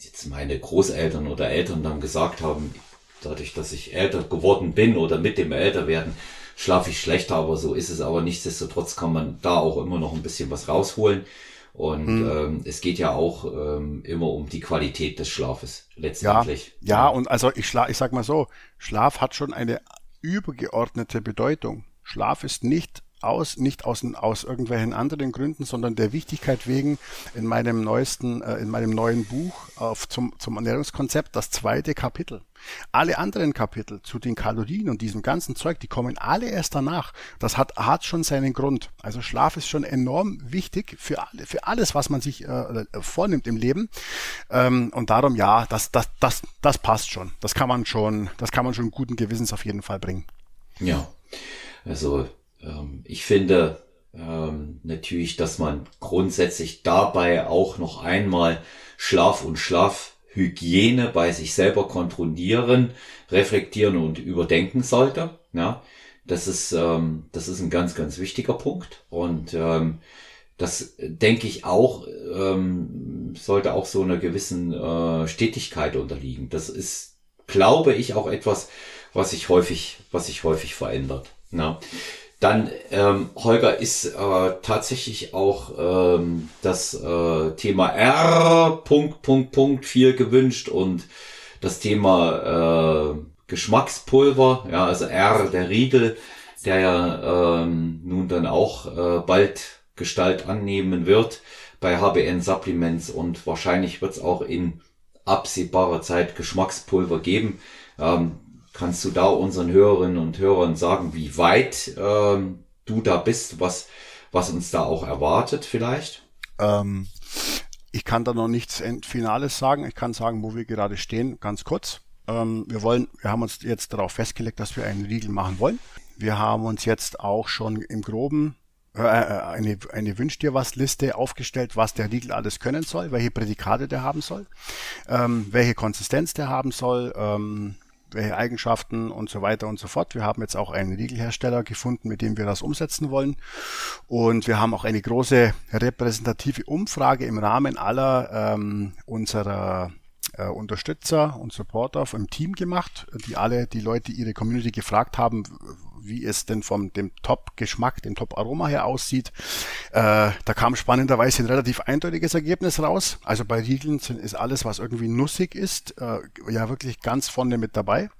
jetzt meine Großeltern oder Eltern dann gesagt haben, dadurch, dass ich älter geworden bin oder mit dem Älterwerden, schlafe ich schlechter, aber so ist es aber nichtsdestotrotz kann man da auch immer noch ein bisschen was rausholen. Und hm. ähm, es geht ja auch ähm, immer um die Qualität des Schlafes letztendlich. Ja, ja, und also ich, schla ich sag mal so, Schlaf hat schon eine übergeordnete Bedeutung. Schlaf ist nicht aus, nicht aus, aus irgendwelchen anderen Gründen, sondern der Wichtigkeit wegen in meinem neuesten, äh, in meinem neuen Buch auf zum, zum Ernährungskonzept das zweite Kapitel. Alle anderen Kapitel zu den Kalorien und diesem ganzen Zeug, die kommen alle erst danach. Das hat, hat schon seinen Grund. Also Schlaf ist schon enorm wichtig für, alle, für alles, was man sich äh, vornimmt im Leben. Ähm, und darum, ja, das, das, das, das passt schon. Das kann man schon, das kann man schon guten Gewissens auf jeden Fall bringen. Ja, also ähm, ich finde ähm, natürlich, dass man grundsätzlich dabei auch noch einmal Schlaf und Schlafhygiene bei sich selber kontrollieren, reflektieren und überdenken sollte. Ja, das ist, ähm, das ist ein ganz, ganz wichtiger Punkt. Und ähm, das denke ich auch, ähm, sollte auch so einer gewissen äh, Stetigkeit unterliegen. Das ist, glaube ich, auch etwas, was sich häufig, was sich häufig verändert. Ja. Dann, ähm, Holger, ist äh, tatsächlich auch ähm, das äh, Thema R, Punkt, Punkt, Punkt, viel gewünscht und das Thema äh, Geschmackspulver, ja, also R, der Riegel, der ja ähm, nun dann auch äh, bald Gestalt annehmen wird bei HBN Supplements und wahrscheinlich wird es auch in absehbarer Zeit Geschmackspulver geben. Ähm, Kannst du da unseren Hörerinnen und Hörern sagen, wie weit ähm, du da bist, was, was uns da auch erwartet vielleicht? Ähm, ich kann da noch nichts Finales sagen. Ich kann sagen, wo wir gerade stehen, ganz kurz. Ähm, wir wollen, wir haben uns jetzt darauf festgelegt, dass wir einen Riegel machen wollen. Wir haben uns jetzt auch schon im Groben äh, äh, eine, eine Wünsch dir was Liste aufgestellt, was der Riegel alles können soll, welche Prädikate der haben soll, ähm, welche Konsistenz der haben soll, ähm, welche Eigenschaften und so weiter und so fort. Wir haben jetzt auch einen Riegelhersteller gefunden, mit dem wir das umsetzen wollen. Und wir haben auch eine große repräsentative Umfrage im Rahmen aller ähm, unserer äh, Unterstützer und Supporter im Team gemacht, die alle die Leute ihre Community gefragt haben, wie es denn vom dem Top-Geschmack, dem Top-Aroma her aussieht. Äh, da kam spannenderweise ein relativ eindeutiges Ergebnis raus. Also bei Riegeln ist alles, was irgendwie nussig ist, äh, ja wirklich ganz vorne mit dabei.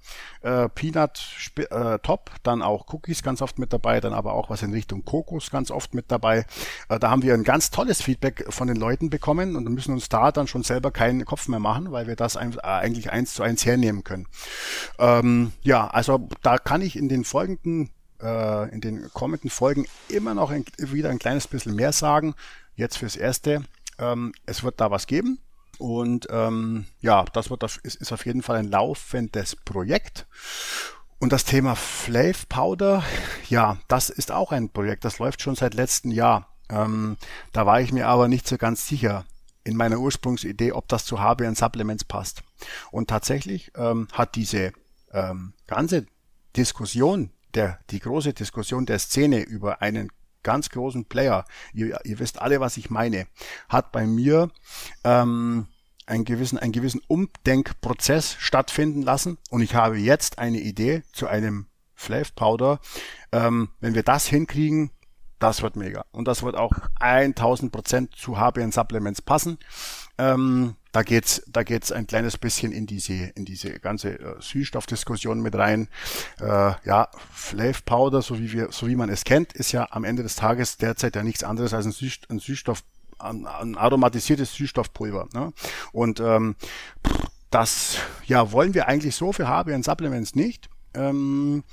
Äh, Peanut äh, top, dann auch Cookies ganz oft mit dabei, dann aber auch was in Richtung Kokos ganz oft mit dabei. Äh, da haben wir ein ganz tolles Feedback von den Leuten bekommen und müssen uns da dann schon selber keinen Kopf mehr machen, weil wir das ein, eigentlich eins zu eins hernehmen können. Ähm, ja, also da kann ich in den folgenden äh, in den kommenden Folgen immer noch ein, wieder ein kleines bisschen mehr sagen. Jetzt fürs Erste, ähm, es wird da was geben. Und ähm, ja, das wird, ist, ist auf jeden Fall ein laufendes Projekt. Und das Thema Flav Powder, ja, das ist auch ein Projekt, das läuft schon seit letztem Jahr. Ähm, da war ich mir aber nicht so ganz sicher in meiner Ursprungsidee, ob das zu HBN Supplements passt. Und tatsächlich ähm, hat diese ähm, ganze Diskussion, der, die große Diskussion der Szene über einen ganz großen Player, ihr, ihr wisst alle, was ich meine, hat bei mir ähm, einen gewissen, einen gewissen Umdenkprozess stattfinden lassen und ich habe jetzt eine Idee zu einem Flav Powder. Ähm, wenn wir das hinkriegen, das wird mega. Und das wird auch 1000 Prozent zu HBN Supplements passen. Ähm, da geht's, da geht's ein kleines bisschen in diese, in diese ganze äh, Süßstoffdiskussion mit rein. Äh, ja, Flav Powder, so wie wir, so wie man es kennt, ist ja am Ende des Tages derzeit ja nichts anderes als ein, Süß, ein Süßstoff, ein, ein aromatisiertes Süßstoffpulver. Ne? Und ähm, das, ja, wollen wir eigentlich so für HBN Supplements nicht, ähm,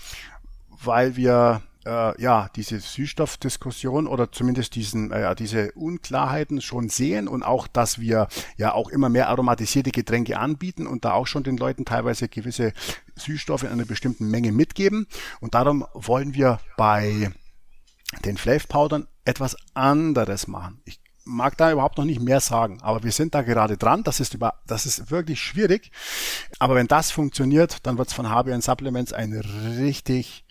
weil wir äh, ja diese Süßstoffdiskussion oder zumindest diesen äh, diese Unklarheiten schon sehen und auch, dass wir ja auch immer mehr aromatisierte Getränke anbieten und da auch schon den Leuten teilweise gewisse Süßstoffe in einer bestimmten Menge mitgeben und darum wollen wir bei den Flav Powdern etwas anderes machen. Ich mag da überhaupt noch nicht mehr sagen, aber wir sind da gerade dran. Das ist über, das ist wirklich schwierig. Aber wenn das funktioniert, dann wird es von HBN Supplements ein richtig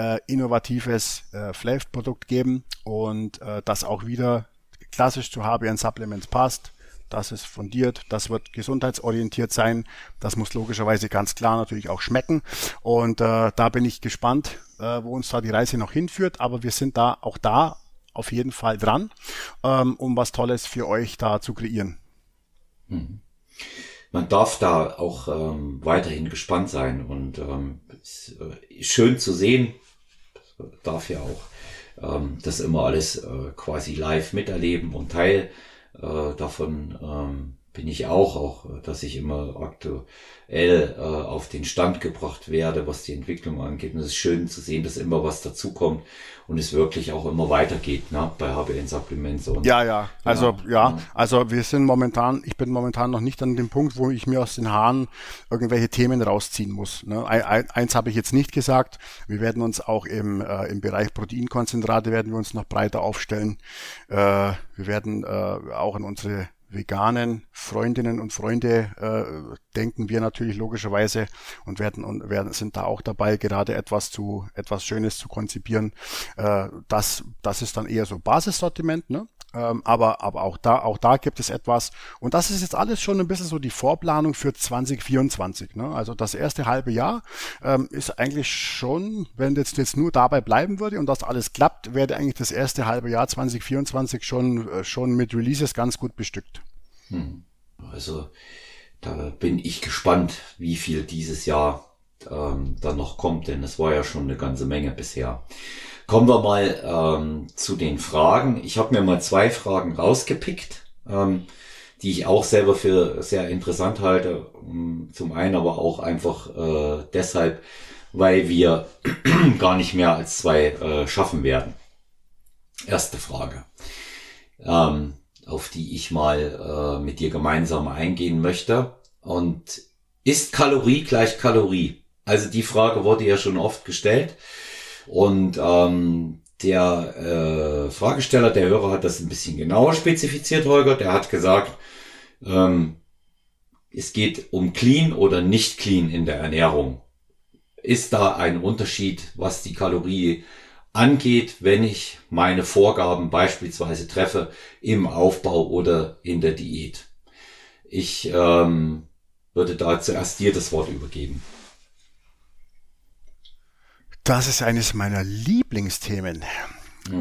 äh, innovatives äh, Flav-Produkt geben und äh, das auch wieder klassisch zu HBN Supplements passt. Das ist fundiert, das wird gesundheitsorientiert sein, das muss logischerweise ganz klar natürlich auch schmecken und äh, da bin ich gespannt, äh, wo uns da die Reise noch hinführt, aber wir sind da auch da auf jeden Fall dran, ähm, um was Tolles für euch da zu kreieren. Mhm man darf da auch ähm, weiterhin gespannt sein und ähm, ist, äh, schön zu sehen, darf ja auch ähm, das immer alles äh, quasi live miterleben und Teil äh, davon ähm, bin ich auch, auch, dass ich immer aktuell äh, auf den Stand gebracht werde, was die Entwicklung angeht. Und es ist schön zu sehen, dass immer was dazukommt und es wirklich auch immer weitergeht ne, bei HBN Supplements. Und, ja, ja, also ja, ja, also wir sind momentan, ich bin momentan noch nicht an dem Punkt, wo ich mir aus den Haaren irgendwelche Themen rausziehen muss. Ne. Eins habe ich jetzt nicht gesagt, wir werden uns auch im, äh, im Bereich Proteinkonzentrate werden wir uns noch breiter aufstellen. Äh, wir werden äh, auch in unsere veganen Freundinnen und Freunde äh, denken wir natürlich logischerweise und werden und werden sind da auch dabei, gerade etwas zu etwas Schönes zu konzipieren. Äh, das das ist dann eher so Basissortiment, ne? Ähm, aber aber auch da auch da gibt es etwas und das ist jetzt alles schon ein bisschen so die Vorplanung für 2024. Ne? Also das erste halbe Jahr ähm, ist eigentlich schon, wenn jetzt jetzt nur dabei bleiben würde und das alles klappt, wäre eigentlich das erste halbe Jahr 2024 schon äh, schon mit Releases ganz gut bestückt. Hm. Also da bin ich gespannt, wie viel dieses Jahr ähm, dann noch kommt, denn es war ja schon eine ganze Menge bisher. Kommen wir mal ähm, zu den Fragen. Ich habe mir mal zwei Fragen rausgepickt, ähm, die ich auch selber für sehr interessant halte. Zum einen aber auch einfach äh, deshalb, weil wir gar nicht mehr als zwei äh, schaffen werden. Erste Frage. Ähm, auf die ich mal äh, mit dir gemeinsam eingehen möchte. Und ist Kalorie gleich Kalorie? Also die Frage wurde ja schon oft gestellt. Und ähm, der äh, Fragesteller, der Hörer hat das ein bisschen genauer spezifiziert, Holger. Der hat gesagt, ähm, es geht um clean oder nicht clean in der Ernährung. Ist da ein Unterschied, was die Kalorie angeht, wenn ich meine Vorgaben beispielsweise treffe im Aufbau oder in der Diät. Ich ähm, würde da zuerst dir das Wort übergeben. Das ist eines meiner Lieblingsthemen.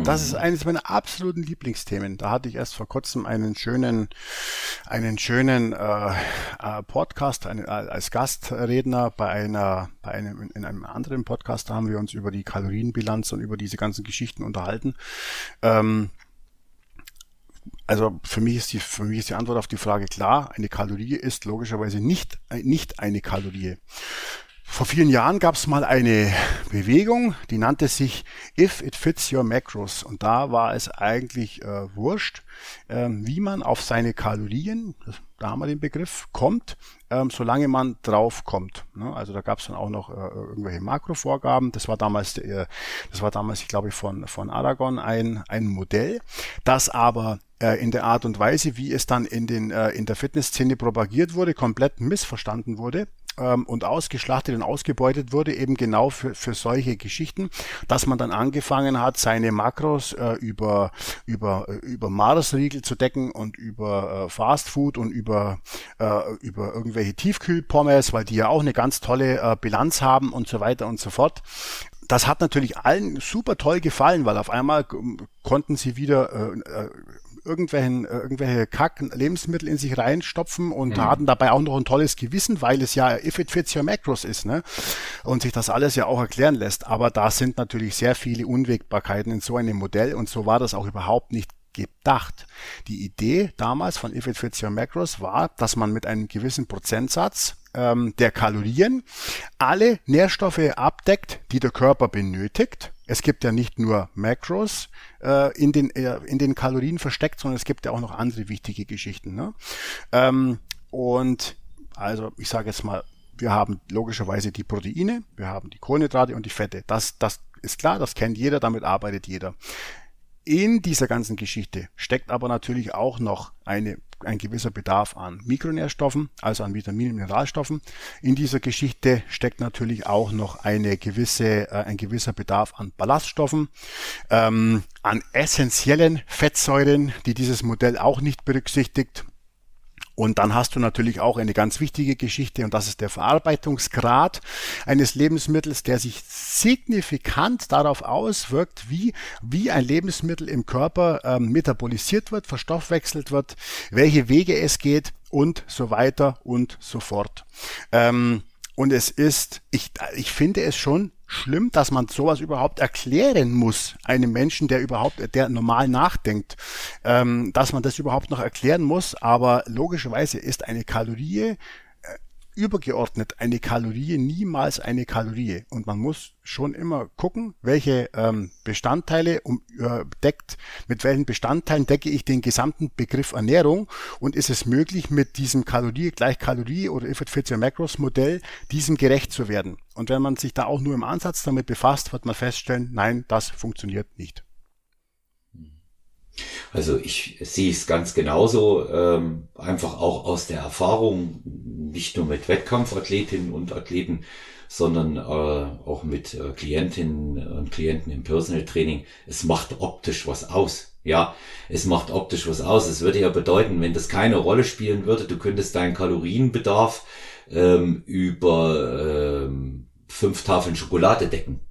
Das ist eines meiner absoluten Lieblingsthemen. Da hatte ich erst vor kurzem einen schönen, einen schönen äh, äh, Podcast eine, äh, als Gastredner bei einer, bei einem in einem anderen Podcast. Da haben wir uns über die Kalorienbilanz und über diese ganzen Geschichten unterhalten. Ähm, also für mich ist die für mich ist die Antwort auf die Frage klar. Eine Kalorie ist logischerweise nicht nicht eine Kalorie. Vor vielen Jahren gab es mal eine Bewegung, die nannte sich If It Fits Your Macros. Und da war es eigentlich äh, wurscht, ähm, wie man auf seine Kalorien, da haben wir den Begriff, kommt, ähm, solange man drauf kommt. Ne? Also da gab es dann auch noch äh, irgendwelche Makrovorgaben. Das war damals, äh, das war damals, ich glaube, von, von Aragon ein, ein Modell, das aber äh, in der Art und Weise, wie es dann in, den, äh, in der Fitnessszene propagiert wurde, komplett missverstanden wurde ähm, und ausgeschlachtet und ausgebeutet wurde, eben genau für, für solche Geschichten, dass man dann angefangen hat, seine Makros äh, über, über, äh, über Marsriegel zu decken und über äh, Fastfood und über, äh, über irgendwelche Tiefkühlpommes, weil die ja auch eine ganz tolle äh, Bilanz haben und so weiter und so fort. Das hat natürlich allen super toll gefallen, weil auf einmal konnten sie wieder äh, äh irgendwelchen, äh, irgendwelche Kack-Lebensmittel in sich reinstopfen und mhm. hatten dabei auch noch ein tolles Gewissen, weil es ja if it fits your macros ist, ne? Und sich das alles ja auch erklären lässt. Aber da sind natürlich sehr viele Unwägbarkeiten in so einem Modell und so war das auch überhaupt nicht gedacht. Die Idee damals von If It Fits Your Macros war, dass man mit einem gewissen Prozentsatz ähm, der Kalorien alle Nährstoffe abdeckt, die der Körper benötigt. Es gibt ja nicht nur Macros äh, in, den, äh, in den Kalorien versteckt, sondern es gibt ja auch noch andere wichtige Geschichten. Ne? Ähm, und also ich sage jetzt mal, wir haben logischerweise die Proteine, wir haben die Kohlenhydrate und die Fette. Das, das ist klar, das kennt jeder, damit arbeitet jeder. In dieser ganzen Geschichte steckt aber natürlich auch noch eine, ein gewisser Bedarf an Mikronährstoffen, also an Vitaminen, Mineralstoffen. In dieser Geschichte steckt natürlich auch noch eine gewisse, äh, ein gewisser Bedarf an Ballaststoffen, ähm, an essentiellen Fettsäuren, die dieses Modell auch nicht berücksichtigt. Und dann hast du natürlich auch eine ganz wichtige Geschichte und das ist der Verarbeitungsgrad eines Lebensmittels, der sich signifikant darauf auswirkt, wie, wie ein Lebensmittel im Körper ähm, metabolisiert wird, verstoffwechselt wird, welche Wege es geht und so weiter und so fort. Ähm, und es ist, ich, ich finde es schon schlimm, dass man sowas überhaupt erklären muss, einem Menschen, der überhaupt, der normal nachdenkt, ähm, dass man das überhaupt noch erklären muss. Aber logischerweise ist eine Kalorie übergeordnet eine Kalorie niemals eine Kalorie. Und man muss schon immer gucken, welche ähm, Bestandteile um, äh, deckt, mit welchen Bestandteilen decke ich den gesamten Begriff Ernährung und ist es möglich, mit diesem Kalorie gleich Kalorie oder If it fits your macros Modell diesem gerecht zu werden. Und wenn man sich da auch nur im Ansatz damit befasst, wird man feststellen, nein, das funktioniert nicht. Also ich sehe es ganz genauso, ähm, einfach auch aus der Erfahrung, nicht nur mit Wettkampfathletinnen und Athleten, sondern äh, auch mit äh, Klientinnen und Klienten im Personal Training. Es macht optisch was aus. Ja, es macht optisch was aus. Es würde ja bedeuten, wenn das keine Rolle spielen würde, du könntest deinen Kalorienbedarf ähm, über ähm, fünf Tafeln Schokolade decken.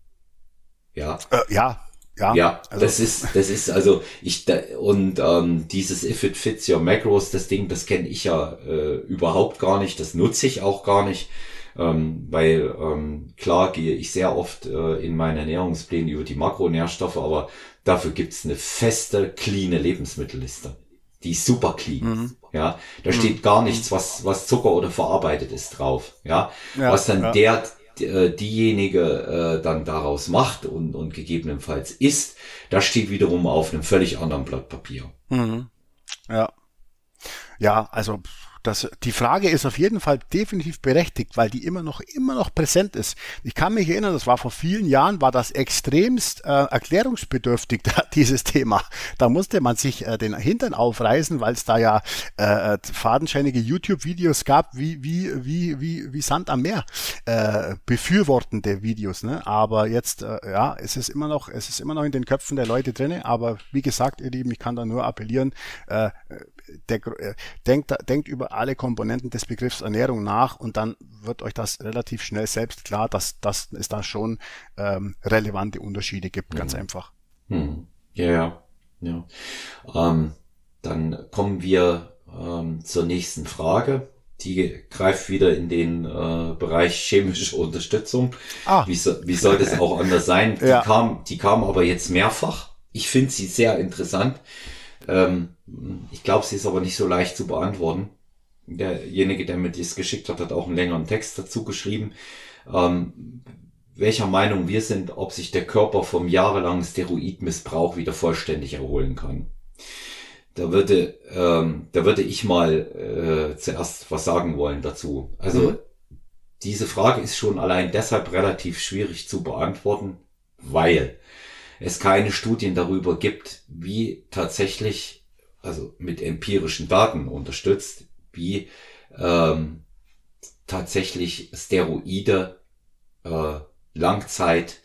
Ja. Äh, ja, ja, ja also. das ist, das ist also ich da, und ähm, dieses If it fits your macros, das Ding, das kenne ich ja äh, überhaupt gar nicht, das nutze ich auch gar nicht, ähm, weil ähm, klar gehe ich sehr oft äh, in meinen Ernährungsplänen über die Makronährstoffe, aber dafür gibt's eine feste, cleane Lebensmittelliste. Die ist super clean. Mhm. Ja, da mhm. steht gar nichts, was, was Zucker oder verarbeitet ist drauf. Ja, ja was dann ja. der, diejenige äh, dann daraus macht und, und gegebenenfalls isst, das steht wiederum auf einem völlig anderen Blatt Papier. Mhm. Ja. Ja, also das, die Frage ist auf jeden Fall definitiv berechtigt, weil die immer noch, immer noch präsent ist. Ich kann mich erinnern, das war vor vielen Jahren, war das extremst äh, erklärungsbedürftig, dieses Thema. Da musste man sich äh, den Hintern aufreißen, weil es da ja äh, fadenscheinige YouTube-Videos gab, wie, wie, wie, wie, wie Sand am Meer, äh, befürwortende Videos. Ne? Aber jetzt, äh, ja, es ist immer noch, es ist immer noch in den Köpfen der Leute drinne. Aber wie gesagt, ihr Lieben, ich kann da nur appellieren, äh, der, äh, denkt, denkt über alle Komponenten des Begriffs Ernährung nach und dann wird euch das relativ schnell selbst klar, dass, dass es da schon ähm, relevante Unterschiede gibt, ganz mhm. einfach. Mhm. Ja, ja. ja. Ähm, dann kommen wir ähm, zur nächsten Frage. Die greift wieder in den äh, Bereich chemische Unterstützung. Ah. Wie, so, wie soll das auch anders sein? Die, ja. kam, die kam aber jetzt mehrfach. Ich finde sie sehr interessant. Ähm, ich glaube, sie ist aber nicht so leicht zu beantworten. derjenige, der mir dies geschickt hat, hat auch einen längeren Text dazu geschrieben, ähm, welcher Meinung wir sind, ob sich der Körper vom jahrelangen Steroidmissbrauch wieder vollständig erholen kann. Da würde, ähm, da würde ich mal äh, zuerst was sagen wollen dazu. Also mhm. diese Frage ist schon allein deshalb relativ schwierig zu beantworten, weil es keine Studien darüber gibt, wie tatsächlich, also mit empirischen Daten unterstützt, wie ähm, tatsächlich Steroide äh, Langzeit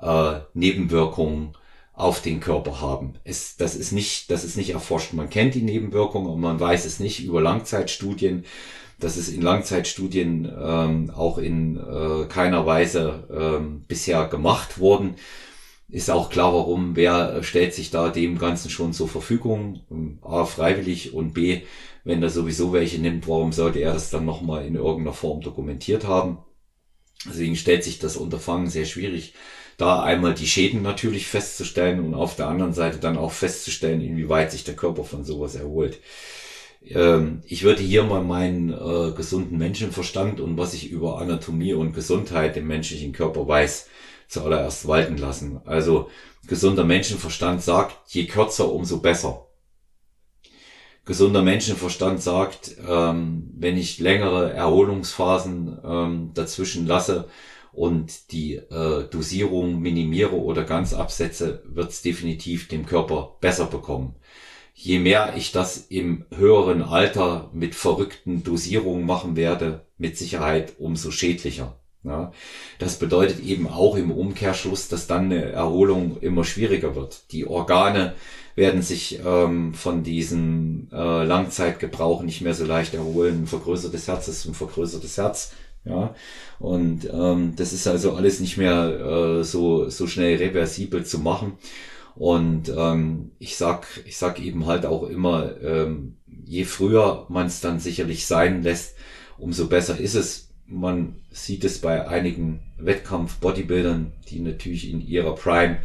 äh, Nebenwirkungen auf den Körper haben. Es, das ist nicht, das ist nicht erforscht. Man kennt die Nebenwirkungen und man weiß es nicht über Langzeitstudien. Das ist in Langzeitstudien ähm, auch in äh, keiner Weise ähm, bisher gemacht worden. Ist auch klar, warum. Wer stellt sich da dem Ganzen schon zur Verfügung? A, freiwillig und B, wenn er sowieso welche nimmt, warum sollte er das dann nochmal in irgendeiner Form dokumentiert haben? Deswegen stellt sich das Unterfangen sehr schwierig, da einmal die Schäden natürlich festzustellen und auf der anderen Seite dann auch festzustellen, inwieweit sich der Körper von sowas erholt. Ähm, ich würde hier mal meinen äh, gesunden Menschenverstand und was ich über Anatomie und Gesundheit im menschlichen Körper weiß, zuallererst walten lassen. Also gesunder Menschenverstand sagt, je kürzer, umso besser gesunder Menschenverstand sagt, ähm, wenn ich längere Erholungsphasen ähm, dazwischen lasse und die äh, Dosierung minimiere oder ganz absetze, wird es definitiv dem Körper besser bekommen. Je mehr ich das im höheren Alter mit verrückten Dosierungen machen werde, mit Sicherheit umso schädlicher. Ja, das bedeutet eben auch im Umkehrschluss, dass dann eine Erholung immer schwieriger wird. Die Organe werden sich ähm, von diesem äh, Langzeitgebrauch nicht mehr so leicht erholen. Ein vergrößertes Herz ist ein vergrößertes Herz. Ja, und ähm, das ist also alles nicht mehr äh, so so schnell reversibel zu machen. Und ähm, ich sag ich sag eben halt auch immer, ähm, je früher man es dann sicherlich sein lässt, umso besser ist es. Man sieht es bei einigen Wettkampf-Bodybuildern, die natürlich in ihrer Prime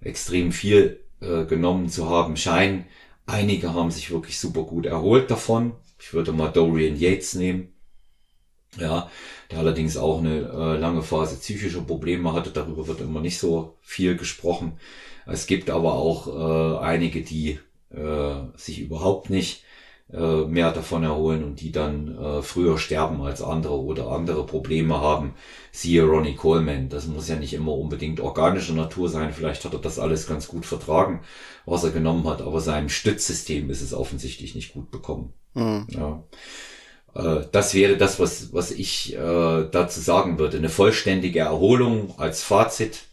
extrem viel äh, genommen zu haben scheinen. Einige haben sich wirklich super gut erholt davon. Ich würde mal Dorian Yates nehmen. Ja, der allerdings auch eine äh, lange Phase psychischer Probleme hatte. Darüber wird immer nicht so viel gesprochen. Es gibt aber auch äh, einige, die äh, sich überhaupt nicht äh, mehr davon erholen und die dann äh, früher sterben als andere oder andere Probleme haben. Siehe Ronnie Coleman. Das muss ja nicht immer unbedingt organischer Natur sein. Vielleicht hat er das alles ganz gut vertragen, was er genommen hat, aber seinem Stützsystem ist es offensichtlich nicht gut bekommen. Mhm. Ja. Äh, das wäre das, was, was ich äh, dazu sagen würde. Eine vollständige Erholung als Fazit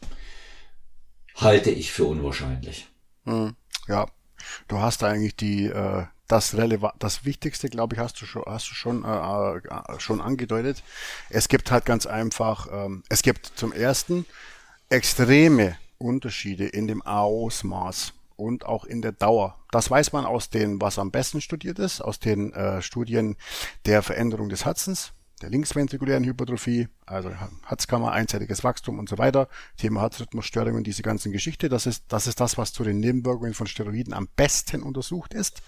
halte ich für unwahrscheinlich. Mhm. Ja, du hast eigentlich die, äh, das relevant, das Wichtigste, glaube ich, hast du schon, hast du schon, äh, äh, schon angedeutet. Es gibt halt ganz einfach, ähm, es gibt zum ersten extreme Unterschiede in dem Ausmaß und auch in der Dauer. Das weiß man aus den, was am besten studiert ist, aus den äh, Studien der Veränderung des Herzens, der linksventrikulären Hypertrophie, also Herzkammer, einseitiges Wachstum und so weiter, Thema Herzrhythmusstörungen, diese ganzen Geschichte. Das ist, das ist das, was zu den Nebenwirkungen von Steroiden am besten untersucht ist.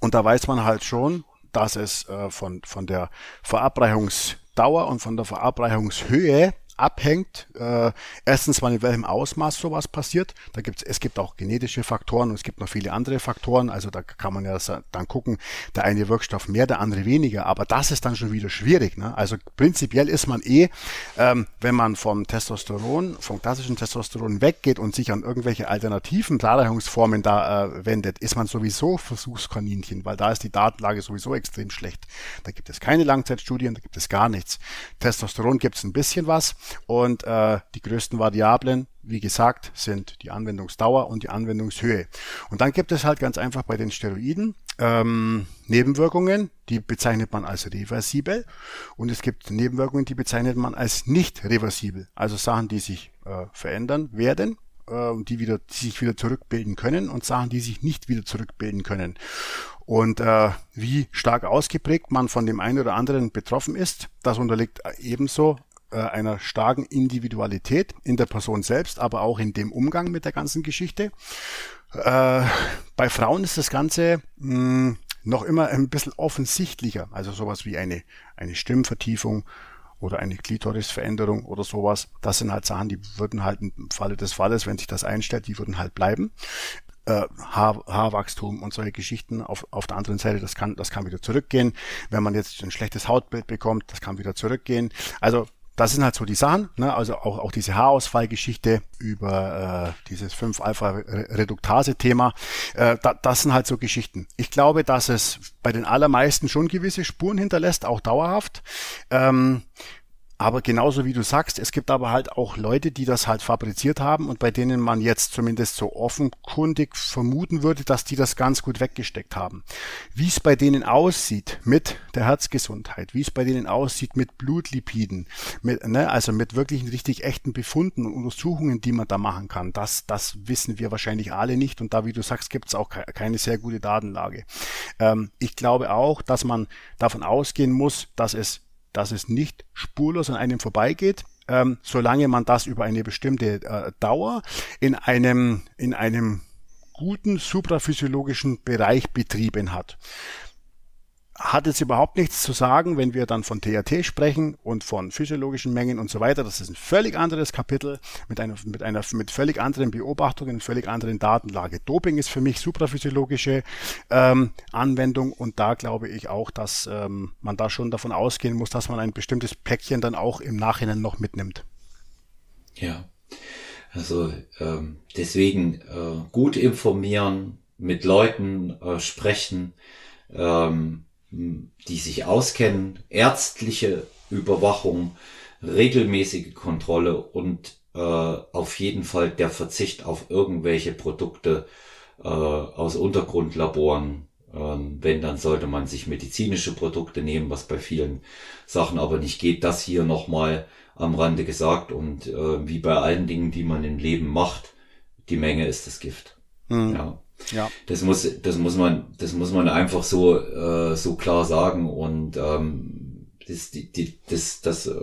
Und da weiß man halt schon, dass es äh, von, von der Verabreichungsdauer und von der Verabreichungshöhe abhängt. Äh, erstens mal in welchem Ausmaß sowas passiert. Da gibt's, es gibt auch genetische Faktoren und es gibt noch viele andere Faktoren. Also da kann man ja dann gucken, der eine Wirkstoff mehr, der andere weniger. Aber das ist dann schon wieder schwierig. Ne? Also prinzipiell ist man eh, ähm, wenn man vom Testosteron, vom klassischen Testosteron weggeht und sich an irgendwelche alternativen Darreichungsformen da äh, wendet, ist man sowieso Versuchskaninchen, weil da ist die Datenlage sowieso extrem schlecht. Da gibt es keine Langzeitstudien, da gibt es gar nichts. Testosteron gibt es ein bisschen was. Und äh, die größten Variablen, wie gesagt, sind die Anwendungsdauer und die Anwendungshöhe. Und dann gibt es halt ganz einfach bei den Steroiden ähm, Nebenwirkungen, die bezeichnet man als reversibel. Und es gibt Nebenwirkungen, die bezeichnet man als nicht reversibel. Also Sachen, die sich äh, verändern werden äh, die wieder, die sich wieder zurückbilden können und Sachen, die sich nicht wieder zurückbilden können. Und äh, wie stark ausgeprägt man von dem einen oder anderen betroffen ist, das unterliegt ebenso äh, einer starken Individualität in der Person selbst, aber auch in dem Umgang mit der ganzen Geschichte. Äh, bei Frauen ist das Ganze mh, noch immer ein bisschen offensichtlicher. Also sowas wie eine, eine Stimmvertiefung oder eine Klitorisveränderung oder sowas. Das sind halt Sachen, die würden halt im Falle des Falles, wenn sich das einstellt, die würden halt bleiben. Äh, Haar, Haarwachstum und solche Geschichten auf, auf der anderen Seite, das kann, das kann wieder zurückgehen. Wenn man jetzt ein schlechtes Hautbild bekommt, das kann wieder zurückgehen. Also das sind halt so die Sachen, ne? also auch, auch diese Haarausfallgeschichte über äh, dieses 5-Alpha-Reduktase-Thema. Äh, da, das sind halt so Geschichten. Ich glaube, dass es bei den allermeisten schon gewisse Spuren hinterlässt, auch dauerhaft. Ähm, aber genauso wie du sagst, es gibt aber halt auch Leute, die das halt fabriziert haben und bei denen man jetzt zumindest so offenkundig vermuten würde, dass die das ganz gut weggesteckt haben. Wie es bei denen aussieht mit der Herzgesundheit, wie es bei denen aussieht mit Blutlipiden, mit, ne, also mit wirklich richtig echten Befunden und Untersuchungen, die man da machen kann, das, das wissen wir wahrscheinlich alle nicht und da, wie du sagst, gibt es auch keine sehr gute Datenlage. Ähm, ich glaube auch, dass man davon ausgehen muss, dass es dass es nicht spurlos an einem vorbeigeht, ähm, solange man das über eine bestimmte äh, Dauer in einem, in einem guten supraphysiologischen Bereich betrieben hat hat jetzt überhaupt nichts zu sagen, wenn wir dann von THT sprechen und von physiologischen Mengen und so weiter. Das ist ein völlig anderes Kapitel mit einer, mit einer, mit völlig anderen Beobachtungen, völlig anderen Datenlage. Doping ist für mich supraphysiologische ähm, Anwendung und da glaube ich auch, dass ähm, man da schon davon ausgehen muss, dass man ein bestimmtes Päckchen dann auch im Nachhinein noch mitnimmt. Ja, also ähm, deswegen äh, gut informieren, mit Leuten äh, sprechen. Ähm, die sich auskennen, ärztliche Überwachung, regelmäßige Kontrolle und äh, auf jeden Fall der Verzicht auf irgendwelche Produkte äh, aus Untergrundlaboren. Ähm, wenn, dann sollte man sich medizinische Produkte nehmen, was bei vielen Sachen aber nicht geht. Das hier nochmal am Rande gesagt und äh, wie bei allen Dingen, die man im Leben macht, die Menge ist das Gift. Mhm. Ja. Ja. Das muss, das muss man, das muss man einfach so, äh, so klar sagen und ähm, das, die, die, das, das äh,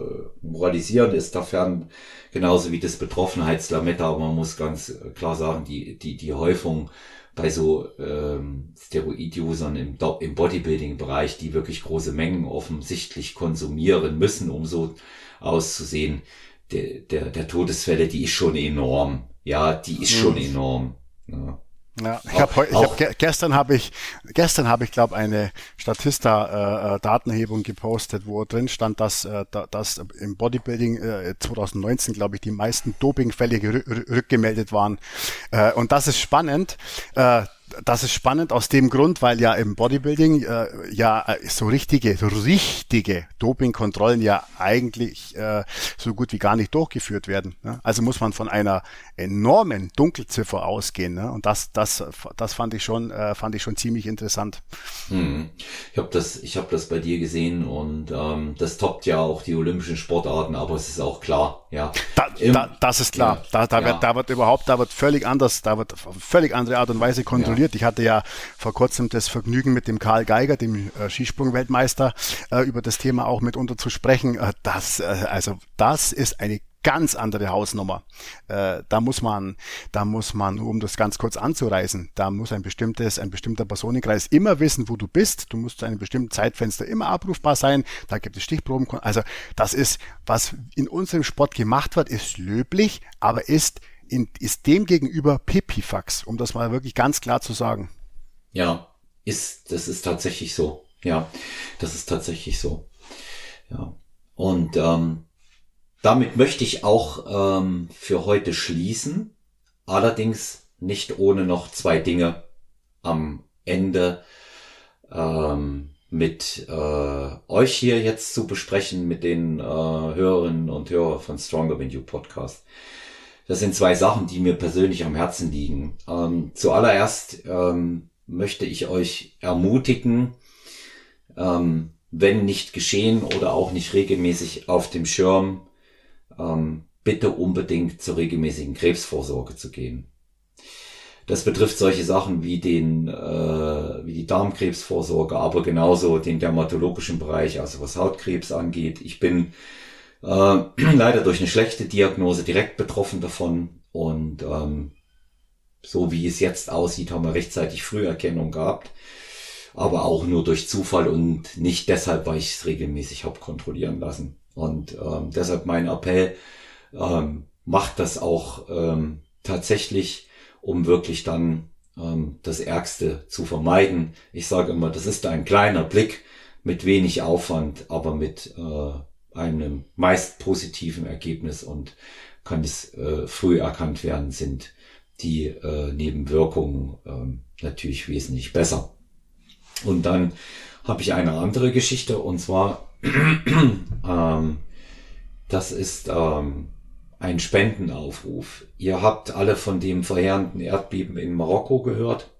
Moralisieren ist da fern, genauso wie das Betroffenheitslametta, aber man muss ganz klar sagen, die, die, die Häufung bei so ähm, Steroid-Usern im, im Bodybuilding-Bereich, die wirklich große Mengen offensichtlich konsumieren müssen, um so auszusehen, der, der, der Todesfälle, die ist schon enorm. Ja, die ist schon mhm. enorm. Ja. Ja, ich habe ich hab, ge gestern habe ich gestern habe ich glaube eine Statista äh, äh, Datenhebung gepostet, wo drin stand, dass äh, dass im Bodybuilding äh, 2019 glaube ich die meisten Dopingfälle rückgemeldet waren äh, und das ist spannend. Äh, das ist spannend aus dem Grund, weil ja im Bodybuilding äh, ja äh, so richtige, so richtige Dopingkontrollen ja eigentlich äh, so gut wie gar nicht durchgeführt werden. Ne? Also muss man von einer enormen Dunkelziffer ausgehen. Ne? Und das, das, das fand ich schon, äh, fand ich schon ziemlich interessant. Hm. Ich habe das, ich habe das bei dir gesehen und ähm, das toppt ja auch die olympischen Sportarten, aber es ist auch klar, ja. Da, Im, da, das ist klar. Ja, da, da ja. wird, da wird überhaupt, da wird völlig anders, da wird auf völlig andere Art und Weise kontrolliert. Ja involviert. Ich hatte ja vor kurzem das Vergnügen mit dem Karl Geiger, dem äh, Skisprung-Weltmeister, äh, über das Thema auch mitunter zu sprechen. Äh, das, äh, also das ist eine ganz andere Hausnummer. Da muss man, da muss man, um das ganz kurz anzureißen, da muss ein bestimmtes, ein bestimmter Personenkreis immer wissen, wo du bist. Du musst zu einem bestimmten Zeitfenster immer abrufbar sein. Da gibt es Stichproben. Also das ist, was in unserem Sport gemacht wird, ist löblich, aber ist in, ist dem gegenüber Pipifax, um das mal wirklich ganz klar zu sagen. Ja, ist, das ist tatsächlich so. Ja, das ist tatsächlich so. Ja. Und ähm, damit möchte ich auch ähm, für heute schließen. Allerdings nicht ohne noch zwei Dinge am Ende ähm, mit äh, euch hier jetzt zu besprechen, mit den äh, Hörerinnen und Hörern von Stronger Than You Podcast. Das sind zwei Sachen, die mir persönlich am Herzen liegen. Ähm, zuallererst ähm, möchte ich euch ermutigen, ähm, wenn nicht geschehen oder auch nicht regelmäßig auf dem Schirm, ähm, bitte unbedingt zur regelmäßigen Krebsvorsorge zu gehen. Das betrifft solche Sachen wie den, äh, wie die Darmkrebsvorsorge, aber genauso den dermatologischen Bereich, also was Hautkrebs angeht. Ich bin äh, leider durch eine schlechte Diagnose direkt betroffen davon. Und ähm, so wie es jetzt aussieht, haben wir rechtzeitig Früherkennung gehabt. aber auch nur durch Zufall und nicht deshalb, weil ich es regelmäßig habe kontrollieren lassen. Und ähm, deshalb mein Appell, ähm, macht das auch ähm, tatsächlich, um wirklich dann ähm, das Ärgste zu vermeiden. Ich sage immer, das ist ein kleiner Blick mit wenig Aufwand, aber mit äh, einem meist positiven Ergebnis und kann es äh, früh erkannt werden, sind die äh, Nebenwirkungen äh, natürlich wesentlich besser. Und dann habe ich eine andere Geschichte und zwar, ähm, das ist ähm, ein Spendenaufruf. Ihr habt alle von dem verheerenden Erdbeben in Marokko gehört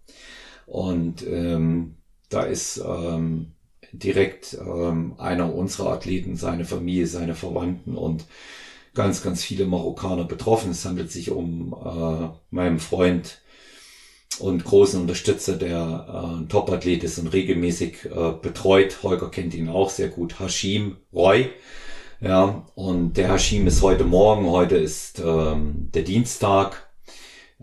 und ähm, da ist ähm, direkt ähm, einer unserer Athleten, seine Familie, seine Verwandten und ganz, ganz viele Marokkaner betroffen. Es handelt sich um äh, meinen Freund und großen Unterstützer, der äh, Topathlet ist und regelmäßig äh, betreut. Holger kennt ihn auch sehr gut. Hashim Roy. Ja, und der Hashim ist heute Morgen, heute ist ähm, der Dienstag,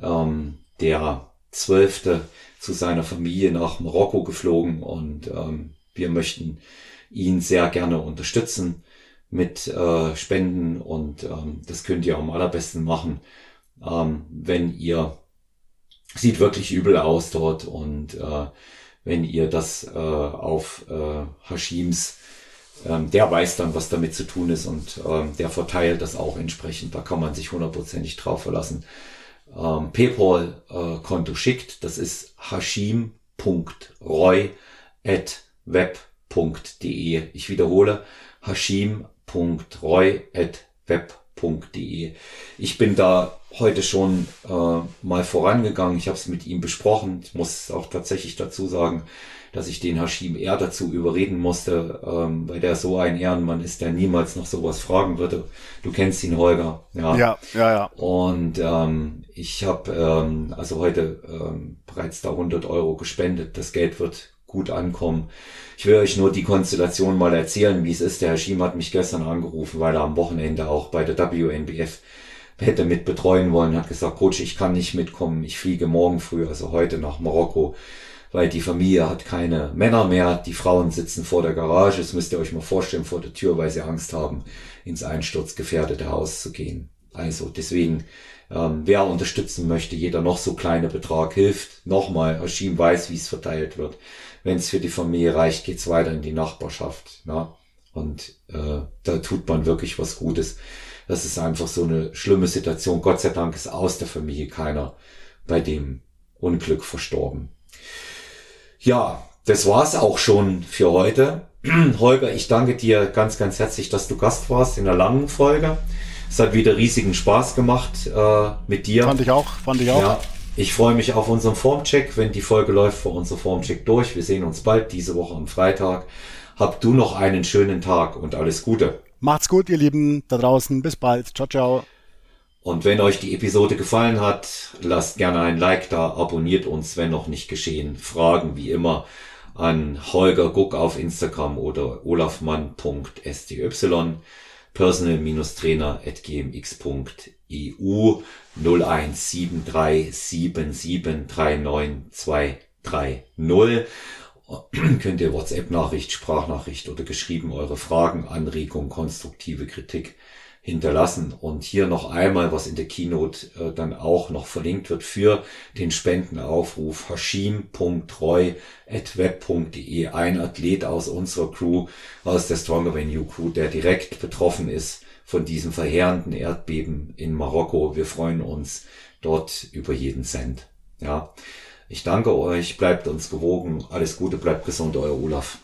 ähm, der zwölfte zu seiner Familie nach Marokko geflogen und ähm, wir möchten ihn sehr gerne unterstützen mit äh, Spenden und ähm, das könnt ihr am allerbesten machen, ähm, wenn ihr sieht wirklich übel aus dort und äh, wenn ihr das äh, auf äh, Hashims ähm, der weiß dann, was damit zu tun ist und ähm, der verteilt das auch entsprechend. Da kann man sich hundertprozentig drauf verlassen. Ähm, PayPal-Konto äh, schickt, das ist hashim.roy.web.de. Ich wiederhole, hashim.roy.web.de. Ich bin da heute schon äh, mal vorangegangen. Ich habe es mit ihm besprochen. Ich muss auch tatsächlich dazu sagen, dass ich den Hashim eher dazu überreden musste, ähm, weil der so ein Ehrenmann ist, der niemals noch sowas fragen würde. Du kennst ihn, Holger. Ja, ja, ja. ja. Und ähm, ich habe ähm, also heute ähm, bereits da 100 Euro gespendet. Das Geld wird gut ankommen. Ich will euch nur die Konstellation mal erzählen, wie es ist. Der Hashim hat mich gestern angerufen, weil er am Wochenende auch bei der WNBF hätte mit betreuen wollen, hat gesagt, Coach, ich kann nicht mitkommen, ich fliege morgen früh, also heute nach Marokko weil die Familie hat keine Männer mehr, die Frauen sitzen vor der Garage, das müsst ihr euch mal vorstellen, vor der Tür, weil sie Angst haben, ins einsturzgefährdete Haus zu gehen. Also deswegen, ähm, wer unterstützen möchte, jeder noch so kleine Betrag hilft. Nochmal, Hashim weiß, wie es verteilt wird. Wenn es für die Familie reicht, geht's weiter in die Nachbarschaft. Na? Und äh, da tut man wirklich was Gutes. Das ist einfach so eine schlimme Situation. Gott sei Dank ist aus der Familie keiner bei dem Unglück verstorben. Ja, das war's auch schon für heute. Holger, ich danke dir ganz, ganz herzlich, dass du Gast warst in der langen Folge. Es hat wieder riesigen Spaß gemacht äh, mit dir. Fand ich auch, fand ich auch. Ja, ich freue mich auf unseren Formcheck, wenn die Folge läuft vor unser Formcheck durch. Wir sehen uns bald diese Woche am Freitag. Hab du noch einen schönen Tag und alles Gute. Macht's gut, ihr Lieben da draußen. Bis bald. Ciao, ciao. Und wenn euch die Episode gefallen hat, lasst gerne ein Like da, abonniert uns, wenn noch nicht geschehen. Fragen wie immer an Holger Guck auf Instagram oder olafmann.sty, personal-trainer.gmx.eu 017377392330. Könnt ihr WhatsApp-Nachricht, Sprachnachricht oder geschrieben eure Fragen, Anregungen, konstruktive Kritik hinterlassen. Und hier noch einmal, was in der Keynote äh, dann auch noch verlinkt wird für den Spendenaufruf hashim.treu.web.de. Ein Athlet aus unserer Crew, aus der Stronger Venue Crew, der direkt betroffen ist von diesem verheerenden Erdbeben in Marokko. Wir freuen uns dort über jeden Cent. Ja. Ich danke euch, bleibt uns gewogen. Alles Gute, bleibt gesund, euer Olaf.